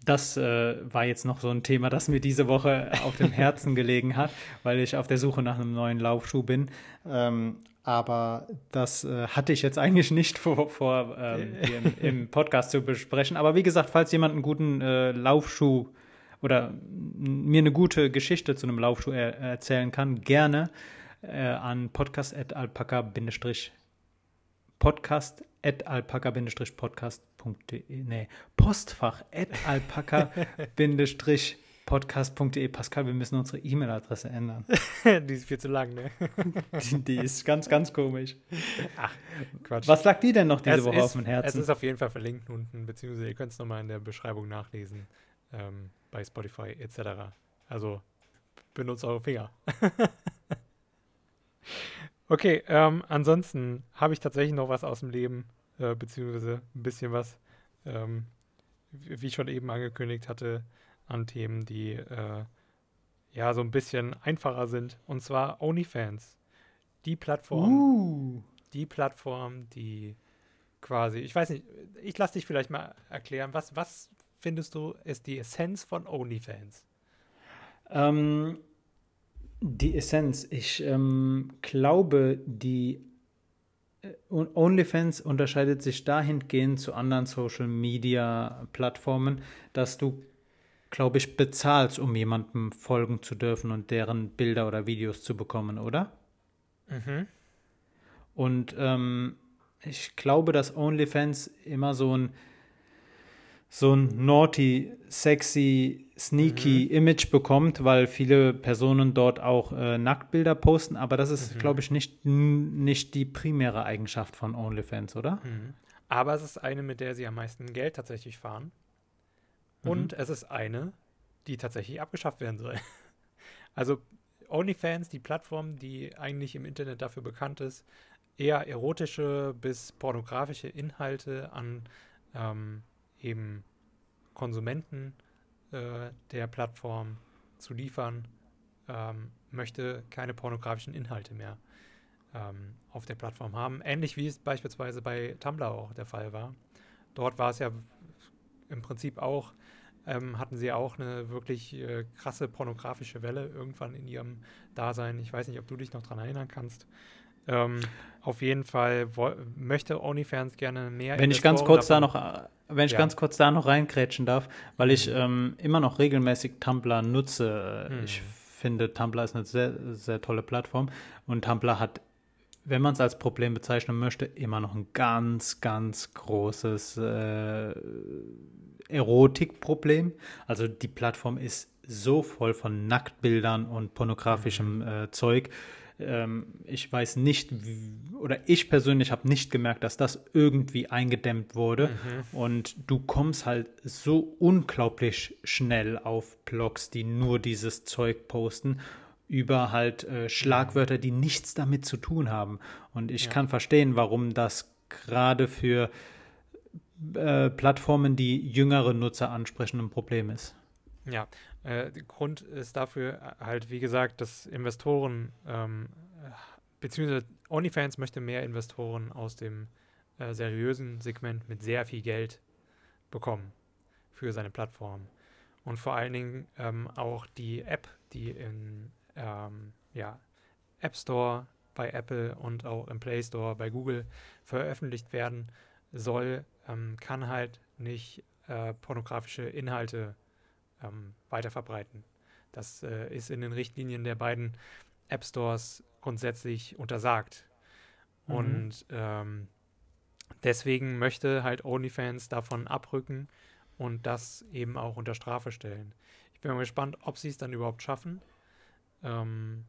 das äh, war jetzt noch so ein Thema, das mir diese Woche auf dem Herzen gelegen hat, weil ich auf der Suche nach einem neuen Laufschuh bin. Ähm, aber das äh, hatte ich jetzt eigentlich nicht vor, vor ähm, im, im, Podcast zu besprechen. Aber wie gesagt, falls jemand einen guten äh, Laufschuh oder mir eine gute Geschichte zu einem Laufschuh er erzählen kann, gerne äh, an podcast.alpaka-podcast podcast.alpaka-podcast.de, nee, Postfach at alpaka-podcast.de. Pascal, wir müssen unsere E-Mail-Adresse ändern. die ist viel zu lang, ne? die, die, ist ganz, ganz komisch. Ach, Quatsch. Was lag die denn noch diese es Woche ist, auf dem Herzen? Es ist auf jeden Fall verlinkt unten, beziehungsweise ihr könnt es nochmal in der Beschreibung nachlesen, ähm, bei Spotify etc. Also benutzt eure Finger. Okay, ähm, ansonsten habe ich tatsächlich noch was aus dem Leben, äh, beziehungsweise ein bisschen was, ähm, wie ich schon eben angekündigt hatte, an Themen, die äh, ja so ein bisschen einfacher sind. Und zwar OnlyFans. Die Plattform, uh. die Plattform, die quasi, ich weiß nicht, ich lasse dich vielleicht mal erklären, was, was findest du ist die Essenz von OnlyFans? Ähm, die Essenz. Ich ähm, glaube, die äh, OnlyFans unterscheidet sich dahingehend zu anderen Social Media Plattformen, dass du, glaube ich, bezahlst, um jemandem folgen zu dürfen und deren Bilder oder Videos zu bekommen, oder? Mhm. Und ähm, ich glaube, dass OnlyFans immer so ein so ein naughty, sexy, sneaky mhm. Image bekommt, weil viele Personen dort auch äh, Nacktbilder posten, aber das ist, mhm. glaube ich, nicht, nicht die primäre Eigenschaft von OnlyFans, oder? Mhm. Aber es ist eine, mit der sie am meisten Geld tatsächlich fahren. Mhm. Und es ist eine, die tatsächlich abgeschafft werden soll. Also OnlyFans, die Plattform, die eigentlich im Internet dafür bekannt ist, eher erotische bis pornografische Inhalte an ähm, eben Konsumenten äh, der Plattform zu liefern, ähm, möchte keine pornografischen Inhalte mehr ähm, auf der Plattform haben. Ähnlich wie es beispielsweise bei Tumblr auch der Fall war. Dort war es ja im Prinzip auch ähm, hatten sie auch eine wirklich äh, krasse pornografische Welle irgendwann in ihrem Dasein. Ich weiß nicht, ob du dich noch daran erinnern kannst. Ähm, auf jeden Fall möchte OnlyFans gerne mehr. Wenn ich ganz kurz da noch, äh, wenn ich ja. ganz kurz da noch reinkrätschen darf, weil ich mhm. ähm, immer noch regelmäßig Tumblr nutze. Hm. Ich finde, Tumblr ist eine sehr, sehr tolle Plattform und Tumblr hat wenn man es als Problem bezeichnen möchte, immer noch ein ganz, ganz großes äh, Erotikproblem. Also die Plattform ist so voll von Nacktbildern und pornografischem mhm. äh, Zeug. Ähm, ich weiß nicht, wie, oder ich persönlich habe nicht gemerkt, dass das irgendwie eingedämmt wurde. Mhm. Und du kommst halt so unglaublich schnell auf Blogs, die nur dieses Zeug posten über halt äh, Schlagwörter, die nichts damit zu tun haben. Und ich ja. kann verstehen, warum das gerade für äh, Plattformen, die jüngere Nutzer ansprechen, ein Problem ist. Ja, äh, Grund ist dafür äh, halt, wie gesagt, dass Investoren, ähm, beziehungsweise OnlyFans möchte mehr Investoren aus dem äh, seriösen Segment mit sehr viel Geld bekommen für seine Plattform. Und vor allen Dingen ähm, auch die App, die in ähm, ja, App Store bei Apple und auch im Play Store bei Google veröffentlicht werden soll, ähm, kann halt nicht äh, pornografische Inhalte ähm, weiterverbreiten. Das äh, ist in den Richtlinien der beiden App Stores grundsätzlich untersagt. Mhm. Und ähm, deswegen möchte halt OnlyFans davon abrücken und das eben auch unter Strafe stellen. Ich bin mal gespannt, ob sie es dann überhaupt schaffen. Ähm,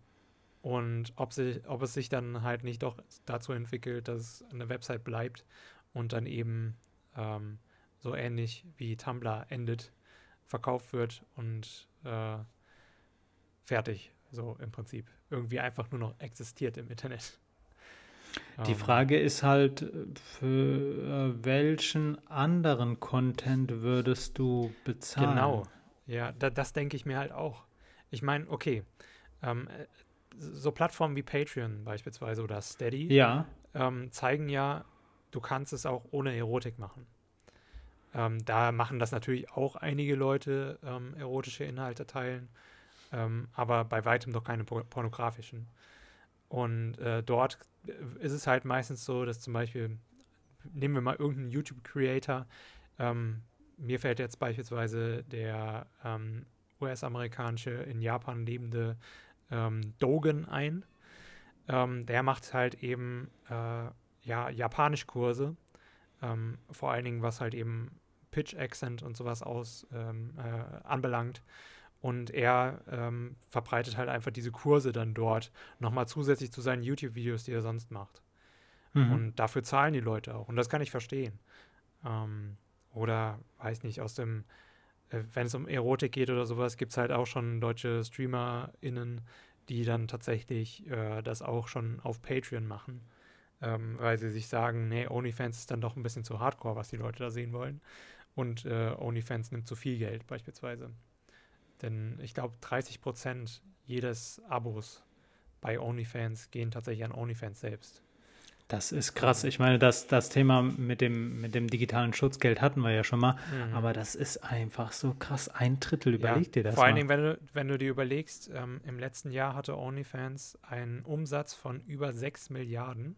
und ob, sie, ob es sich dann halt nicht doch dazu entwickelt, dass eine Website bleibt und dann eben ähm, so ähnlich wie Tumblr endet, verkauft wird und äh, fertig. So im Prinzip. Irgendwie einfach nur noch existiert im Internet. Die ähm. Frage ist halt, für äh, welchen anderen Content würdest du bezahlen? Genau. Ja, da, das denke ich mir halt auch. Ich meine, okay, ähm, äh, so Plattformen wie Patreon beispielsweise oder Steady ja. ähm, zeigen ja, du kannst es auch ohne Erotik machen. Ähm, da machen das natürlich auch einige Leute ähm, erotische Inhalte teilen, ähm, aber bei weitem doch keine pornografischen. Und äh, dort ist es halt meistens so, dass zum Beispiel, nehmen wir mal irgendeinen YouTube-Creator, ähm, mir fällt jetzt beispielsweise der ähm, US-amerikanische, in Japan lebende ähm, Dogen ein. Der macht halt eben äh, ja, Japanischkurse, ähm, vor allen Dingen was halt eben Pitch Accent und sowas aus ähm, äh, anbelangt. Und er ähm, verbreitet halt einfach diese Kurse dann dort nochmal zusätzlich zu seinen YouTube-Videos, die er sonst macht. Mhm. Und dafür zahlen die Leute auch. Und das kann ich verstehen. Ähm, oder, weiß nicht, aus dem äh, wenn es um Erotik geht oder sowas, gibt es halt auch schon deutsche StreamerInnen, die dann tatsächlich äh, das auch schon auf Patreon machen. Ähm, weil sie sich sagen, nee, OnlyFans ist dann doch ein bisschen zu hardcore, was die Leute da sehen wollen. Und äh, OnlyFans nimmt zu viel Geld beispielsweise. Denn ich glaube, 30 Prozent jedes Abos bei OnlyFans gehen tatsächlich an OnlyFans selbst. Das ist krass. Ich meine, das, das Thema mit dem, mit dem digitalen Schutzgeld hatten wir ja schon mal, mhm. aber das ist einfach so krass. Ein Drittel, überleg ja, dir das. Vor allen Dingen, wenn du, wenn du dir überlegst, ähm, im letzten Jahr hatte OnlyFans einen Umsatz von über 6 Milliarden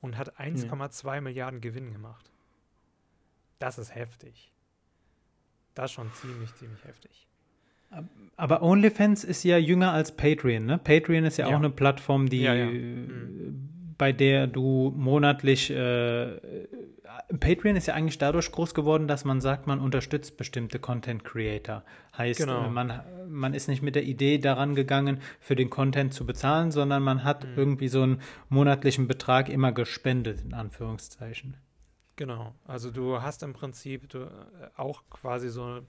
und hat 1,2 ja. Milliarden Gewinn gemacht. Das ist heftig. Das ist schon ziemlich, ziemlich heftig. Aber OnlyFans ist ja jünger als Patreon, ne? Patreon ist ja, ja. auch eine Plattform, die mhm bei der du monatlich äh, Patreon ist ja eigentlich dadurch groß geworden, dass man sagt, man unterstützt bestimmte Content Creator. Heißt, genau. Äh, man, man ist nicht mit der Idee daran gegangen, für den Content zu bezahlen, sondern man hat mhm. irgendwie so einen monatlichen Betrag immer gespendet, in Anführungszeichen. Genau. Also du hast im Prinzip du, äh, auch quasi so,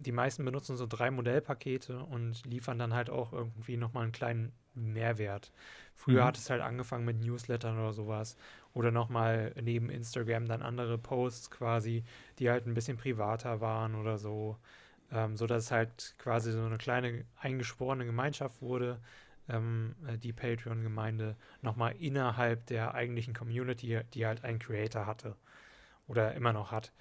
die meisten benutzen so drei Modellpakete und liefern dann halt auch irgendwie nochmal einen kleinen Mehrwert. Früher mhm. hat es halt angefangen mit Newslettern oder sowas. Oder nochmal neben Instagram dann andere Posts quasi, die halt ein bisschen privater waren oder so. Ähm, so dass es halt quasi so eine kleine eingeschworene Gemeinschaft wurde, ähm, äh, die Patreon-Gemeinde, nochmal innerhalb der eigentlichen Community, die halt einen Creator hatte. Oder immer noch hat.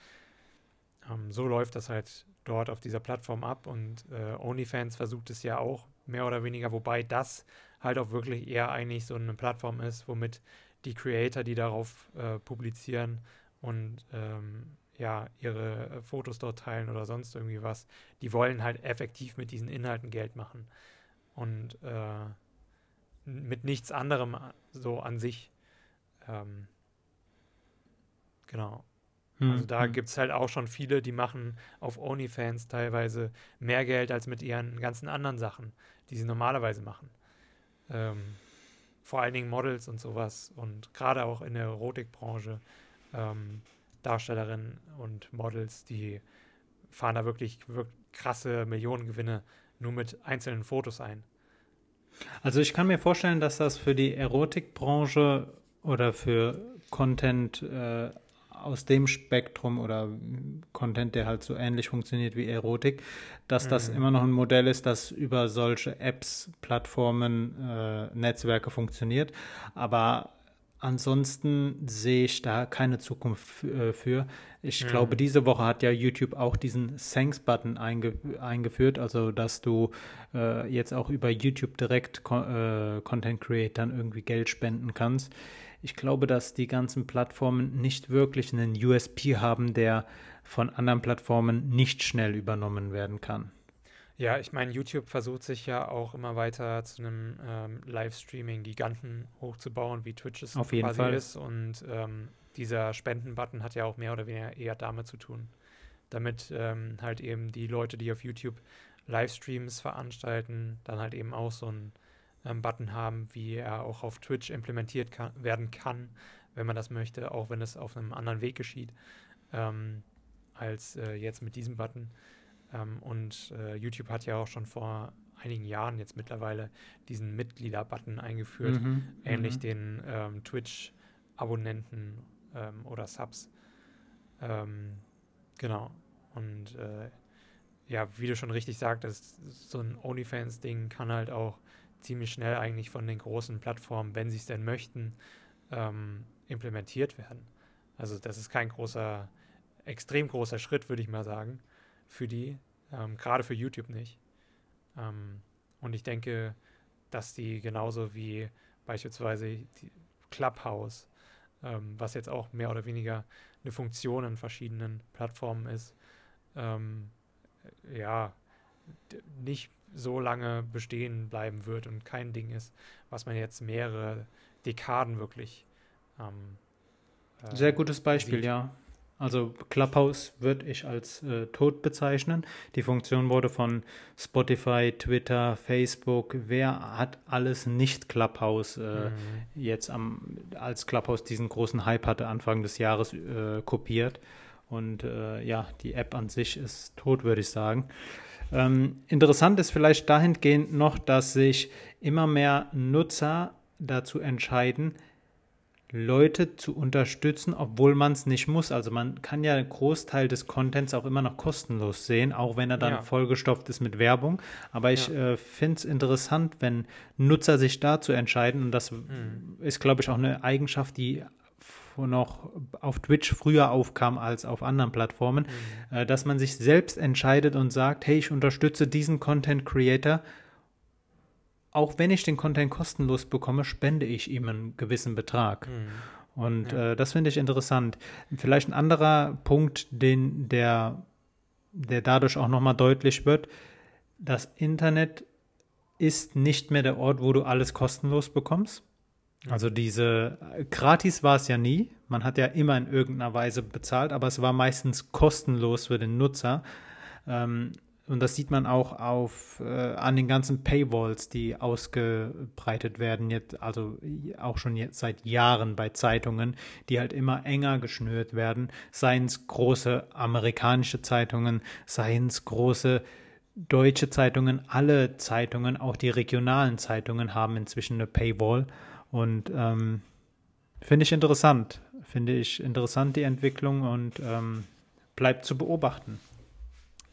ähm, so läuft das halt dort auf dieser Plattform ab und äh, OnlyFans versucht es ja auch mehr oder weniger, wobei das halt auch wirklich eher eigentlich so eine Plattform ist, womit die Creator, die darauf äh, publizieren und ähm, ja, ihre äh, Fotos dort teilen oder sonst irgendwie was, die wollen halt effektiv mit diesen Inhalten Geld machen. Und äh, mit nichts anderem so an sich. Ähm, genau. Hm, also da hm. gibt es halt auch schon viele, die machen auf OnlyFans teilweise mehr Geld als mit ihren ganzen anderen Sachen, die sie normalerweise machen. Ähm, vor allen Dingen Models und sowas und gerade auch in der Erotikbranche ähm, Darstellerinnen und Models, die fahren da wirklich, wirklich krasse Millionengewinne nur mit einzelnen Fotos ein. Also ich kann mir vorstellen, dass das für die Erotikbranche oder für Content äh, aus dem Spektrum oder Content, der halt so ähnlich funktioniert wie Erotik, dass mhm. das immer noch ein Modell ist, das über solche Apps, Plattformen, äh, Netzwerke funktioniert. Aber ansonsten sehe ich da keine Zukunft äh, für. Ich mhm. glaube, diese Woche hat ja YouTube auch diesen Thanks-Button einge eingeführt, also dass du äh, jetzt auch über YouTube direkt äh, Content Creatern irgendwie Geld spenden kannst. Ich glaube, dass die ganzen Plattformen nicht wirklich einen USP haben, der von anderen Plattformen nicht schnell übernommen werden kann. Ja, ich meine, YouTube versucht sich ja auch immer weiter zu einem ähm, Livestreaming-Giganten hochzubauen, wie Twitch es Auf jeden quasi Fall. ist. Und ähm, dieser Spenden-Button hat ja auch mehr oder weniger eher damit zu tun. Damit ähm, halt eben die Leute, die auf YouTube Livestreams veranstalten, dann halt eben auch so einen ähm, Button haben, wie er auch auf Twitch implementiert kann, werden kann, wenn man das möchte, auch wenn es auf einem anderen Weg geschieht, ähm, als äh, jetzt mit diesem Button. Ähm, und äh, YouTube hat ja auch schon vor einigen Jahren jetzt mittlerweile diesen Mitglieder-Button eingeführt, mhm, ähnlich mhm. den ähm, Twitch-Abonnenten ähm, oder Subs. Ähm, genau. Und äh, ja, wie du schon richtig sagtest, so ein OnlyFans-Ding kann halt auch ziemlich schnell eigentlich von den großen Plattformen, wenn sie es denn möchten, ähm, implementiert werden. Also das ist kein großer, extrem großer Schritt, würde ich mal sagen für die, ähm, gerade für YouTube nicht. Ähm, und ich denke, dass die genauso wie beispielsweise Clubhouse, ähm, was jetzt auch mehr oder weniger eine Funktion in verschiedenen Plattformen ist, ähm, ja, nicht so lange bestehen bleiben wird und kein Ding ist, was man jetzt mehrere Dekaden wirklich. Ähm, äh, Sehr gutes Beispiel, sieht. ja. Also Clubhouse würde ich als äh, tot bezeichnen. Die Funktion wurde von Spotify, Twitter, Facebook, wer hat alles nicht Clubhouse äh, mhm. jetzt am, als Clubhouse diesen großen Hype hatte Anfang des Jahres äh, kopiert. Und äh, ja, die App an sich ist tot, würde ich sagen. Ähm, interessant ist vielleicht dahingehend noch, dass sich immer mehr Nutzer dazu entscheiden, Leute zu unterstützen, obwohl man es nicht muss. Also man kann ja einen Großteil des Contents auch immer noch kostenlos sehen, auch wenn er dann ja. vollgestopft ist mit Werbung. Aber ich ja. äh, finde es interessant, wenn Nutzer sich dazu entscheiden. Und das mhm. ist, glaube ich, auch eine Eigenschaft, die noch auf Twitch früher aufkam als auf anderen Plattformen, mhm. äh, dass man sich selbst entscheidet und sagt, hey, ich unterstütze diesen Content Creator auch wenn ich den Content kostenlos bekomme, spende ich ihm einen gewissen Betrag. Mhm. Und ja. äh, das finde ich interessant. Vielleicht ein anderer Punkt, den der, der dadurch auch nochmal deutlich wird, das Internet ist nicht mehr der Ort, wo du alles kostenlos bekommst. Also diese gratis war es ja nie. Man hat ja immer in irgendeiner Weise bezahlt, aber es war meistens kostenlos für den Nutzer. Ähm, und das sieht man auch auf, äh, an den ganzen Paywalls, die ausgebreitet werden, jetzt, also auch schon jetzt seit Jahren bei Zeitungen, die halt immer enger geschnürt werden, seien es große amerikanische Zeitungen, seien es große deutsche Zeitungen, alle Zeitungen, auch die regionalen Zeitungen haben inzwischen eine Paywall. Und ähm, finde ich interessant, finde ich interessant die Entwicklung und ähm, bleibt zu beobachten.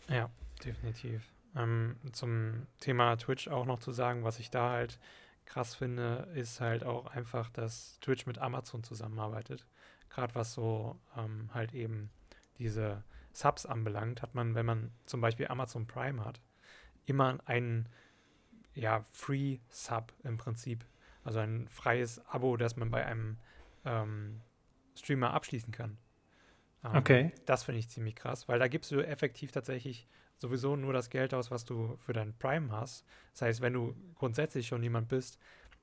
Ja. Definitiv. Ähm, zum Thema Twitch auch noch zu sagen, was ich da halt krass finde, ist halt auch einfach, dass Twitch mit Amazon zusammenarbeitet. Gerade was so ähm, halt eben diese Subs anbelangt, hat man, wenn man zum Beispiel Amazon Prime hat, immer einen ja, Free Sub im Prinzip. Also ein freies Abo, das man bei einem ähm, Streamer abschließen kann. Ähm, okay. Das finde ich ziemlich krass, weil da gibst du effektiv tatsächlich sowieso nur das Geld aus, was du für dein Prime hast. Das heißt, wenn du grundsätzlich schon jemand bist,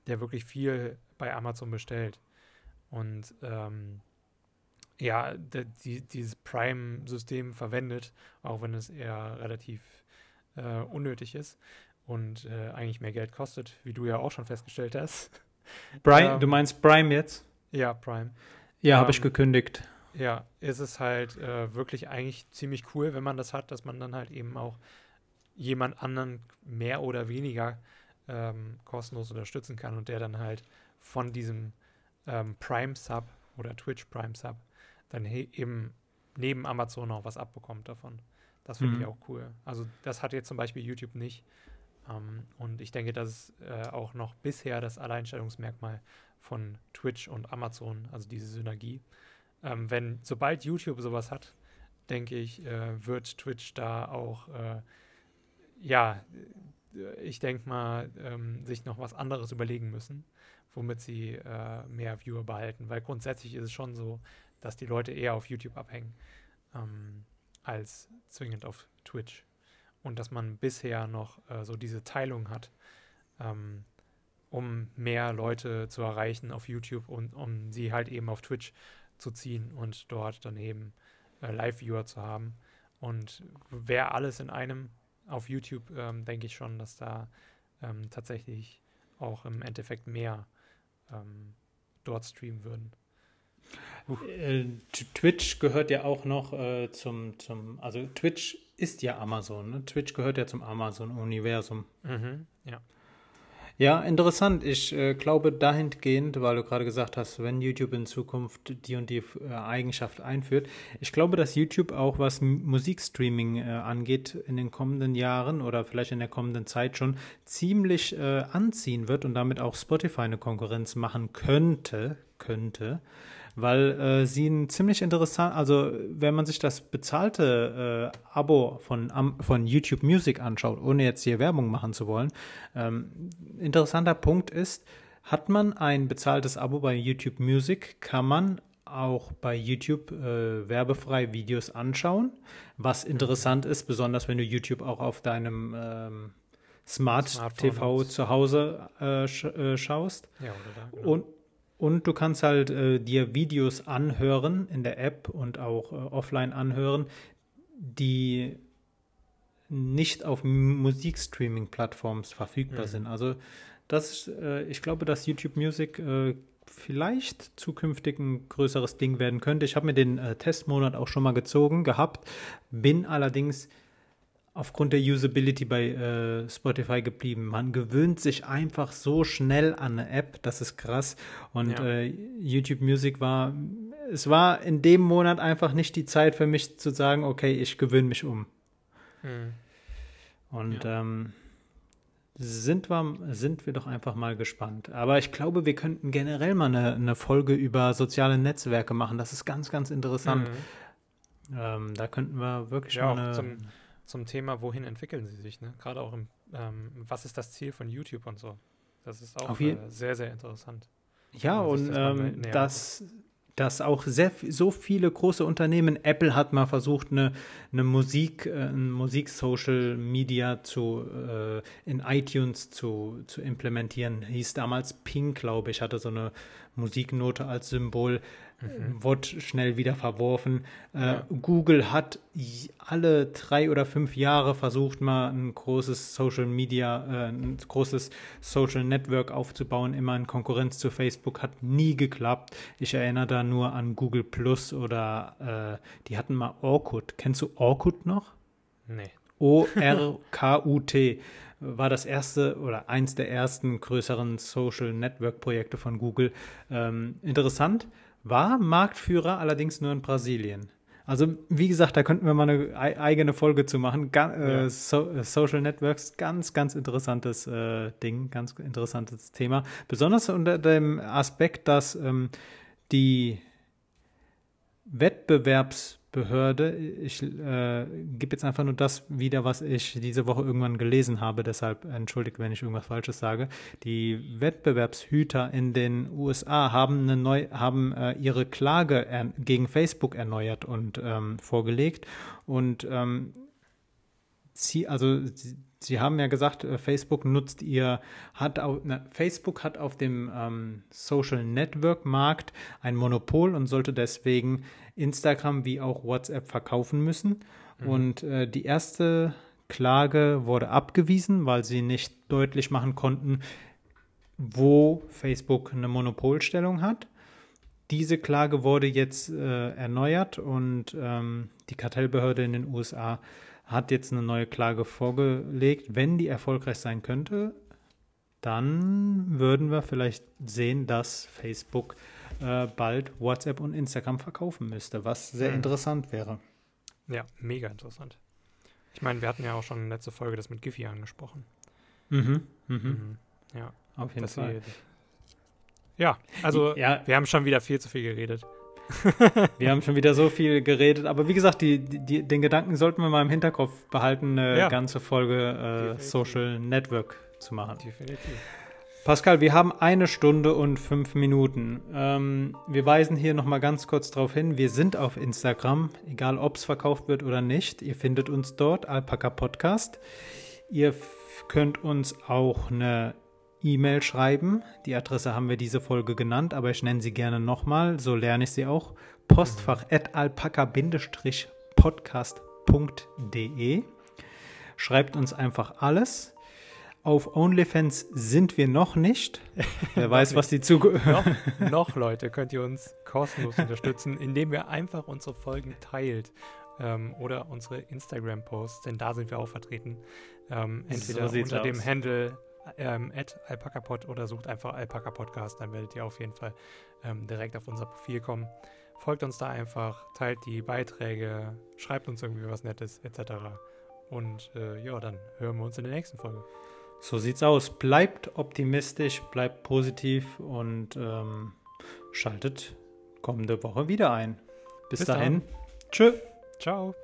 der wirklich viel bei Amazon bestellt und ähm, ja, die, dieses Prime-System verwendet, auch wenn es eher relativ äh, unnötig ist und äh, eigentlich mehr Geld kostet, wie du ja auch schon festgestellt hast. Prime, ähm, du meinst Prime jetzt? Ja, Prime. Ja, ähm, habe ich gekündigt. Ja, ist es halt äh, wirklich eigentlich ziemlich cool, wenn man das hat, dass man dann halt eben auch jemand anderen mehr oder weniger ähm, kostenlos unterstützen kann und der dann halt von diesem ähm, Prime Sub oder Twitch Prime Sub dann eben neben Amazon auch was abbekommt davon. Das finde mhm. ich auch cool. Also das hat jetzt zum Beispiel YouTube nicht. Ähm, und ich denke, das ist äh, auch noch bisher das Alleinstellungsmerkmal von Twitch und Amazon, also diese Synergie. Ähm, wenn, sobald YouTube sowas hat, denke ich, äh, wird Twitch da auch, äh, ja, ich denke mal, ähm, sich noch was anderes überlegen müssen, womit sie äh, mehr Viewer behalten. Weil grundsätzlich ist es schon so, dass die Leute eher auf YouTube abhängen ähm, als zwingend auf Twitch. Und dass man bisher noch äh, so diese Teilung hat, ähm, um mehr Leute zu erreichen auf YouTube und um sie halt eben auf Twitch zu ziehen und dort daneben äh, Live-Viewer zu haben. Und wäre alles in einem auf YouTube, ähm, denke ich schon, dass da ähm, tatsächlich auch im Endeffekt mehr ähm, dort streamen würden. Äh, Twitch gehört ja auch noch äh, zum, zum, also Twitch ist ja Amazon, ne? Twitch gehört ja zum Amazon-Universum. Mhm, ja. Ja, interessant. Ich äh, glaube dahingehend, weil du gerade gesagt hast, wenn YouTube in Zukunft die und die äh, Eigenschaft einführt, ich glaube, dass YouTube auch was Musikstreaming äh, angeht in den kommenden Jahren oder vielleicht in der kommenden Zeit schon ziemlich äh, anziehen wird und damit auch Spotify eine Konkurrenz machen könnte, könnte weil äh, sie ein ziemlich interessant, also wenn man sich das bezahlte äh, Abo von, um, von YouTube Music anschaut, ohne jetzt hier Werbung machen zu wollen, ähm, interessanter Punkt ist, hat man ein bezahltes Abo bei YouTube Music, kann man auch bei YouTube äh, werbefrei Videos anschauen, was interessant ist, besonders wenn du YouTube auch auf deinem ähm, Smart Smartphone TV zu Hause äh, sch äh, schaust. Ja, oder da, genau. Und und du kannst halt äh, dir Videos anhören in der App und auch äh, offline anhören, die nicht auf Musikstreaming-Plattforms verfügbar mhm. sind. Also das, äh, ich glaube, dass YouTube Music äh, vielleicht zukünftig ein größeres Ding werden könnte. Ich habe mir den äh, Testmonat auch schon mal gezogen gehabt, bin allerdings aufgrund der Usability bei äh, Spotify geblieben. Man gewöhnt sich einfach so schnell an eine App, das ist krass. Und ja. äh, YouTube Music war, es war in dem Monat einfach nicht die Zeit für mich zu sagen, okay, ich gewöhne mich um. Mhm. Und ja. ähm, sind wir, sind wir doch einfach mal gespannt. Aber ich glaube, wir könnten generell mal eine, eine Folge über soziale Netzwerke machen. Das ist ganz, ganz interessant. Mhm. Ähm, da könnten wir wirklich ja, mal eine, zum, zum Thema, wohin entwickeln sie sich, ne? Gerade auch im, ähm, was ist das Ziel von YouTube und so. Das ist auch äh, sehr, sehr interessant. Ja, und das, ähm, das, dass auch sehr, so viele große Unternehmen, Apple hat mal versucht, eine, eine Musik, äh, ein Musik-Social Media zu, äh, in iTunes zu, zu implementieren. Hieß damals Pink, glaube ich, hatte so eine Musiknote als Symbol mhm. wurde schnell wieder verworfen. Äh, ja. Google hat alle drei oder fünf Jahre versucht, mal ein großes Social Media, äh, ein großes Social Network aufzubauen, immer in Konkurrenz zu Facebook, hat nie geklappt. Ich erinnere da nur an Google Plus oder äh, die hatten mal Orkut. Kennst du Orkut noch? Nee. O-R-K-U-T war das erste oder eins der ersten größeren Social Network Projekte von Google. Ähm, interessant, war Marktführer allerdings nur in Brasilien. Also wie gesagt, da könnten wir mal eine eigene Folge zu machen. Ga äh, ja. so äh, Social Networks, ganz, ganz interessantes äh, Ding, ganz interessantes Thema. Besonders unter dem Aspekt, dass ähm, die Wettbewerbs Wettbewerbsbehörde, ich äh, gebe jetzt einfach nur das wieder, was ich diese Woche irgendwann gelesen habe, deshalb entschuldigt, wenn ich irgendwas Falsches sage. Die Wettbewerbshüter in den USA haben, eine neu, haben äh, ihre Klage gegen Facebook erneuert und ähm, vorgelegt. Und ähm, sie, also sie, Sie haben ja gesagt, äh, Facebook nutzt ihr, hat auf, na, Facebook hat auf dem ähm, Social Network Markt ein Monopol und sollte deswegen Instagram wie auch WhatsApp verkaufen müssen. Mhm. Und äh, die erste Klage wurde abgewiesen, weil sie nicht deutlich machen konnten, wo Facebook eine Monopolstellung hat. Diese Klage wurde jetzt äh, erneuert und ähm, die Kartellbehörde in den USA hat jetzt eine neue Klage vorgelegt. Wenn die erfolgreich sein könnte, dann würden wir vielleicht sehen, dass Facebook äh, bald WhatsApp und Instagram verkaufen müsste, was sehr hm. interessant wäre. Ja, mega interessant. Ich meine, wir hatten ja auch schon in der letzten Folge das mit Giphy angesprochen. Mhm, mhm. mhm. Ja, auf jeden Fall. ja, also ja. wir haben schon wieder viel zu viel geredet. wir haben schon wieder so viel geredet, aber wie gesagt, die, die, den Gedanken sollten wir mal im Hinterkopf behalten, eine ja. ganze Folge äh, Social Network zu machen. Definitiv. Pascal, wir haben eine Stunde und fünf Minuten. Ähm, wir weisen hier nochmal ganz kurz darauf hin, wir sind auf Instagram, egal ob es verkauft wird oder nicht. Ihr findet uns dort, Alpaka Podcast. Ihr könnt uns auch eine E-Mail schreiben. Die Adresse haben wir diese Folge genannt, aber ich nenne sie gerne nochmal, so lerne ich sie auch. Postfach at alpaka-podcast.de. Schreibt uns einfach alles. Auf OnlyFans sind wir noch nicht. Wer weiß, was die Zukunft. noch, noch, Leute, könnt ihr uns kostenlos unterstützen, indem ihr einfach unsere Folgen teilt ähm, oder unsere Instagram-Posts, denn da sind wir auch vertreten. Ähm, entweder so unter dem Handle ähm, alpakapod oder sucht einfach Alpaka Podcast, dann werdet ihr auf jeden Fall ähm, direkt auf unser Profil kommen. Folgt uns da einfach, teilt die Beiträge, schreibt uns irgendwie was Nettes etc. Und äh, ja, dann hören wir uns in der nächsten Folge. So sieht's aus. Bleibt optimistisch, bleibt positiv und ähm, schaltet kommende Woche wieder ein. Bis, Bis dahin. Tschö. Ciao.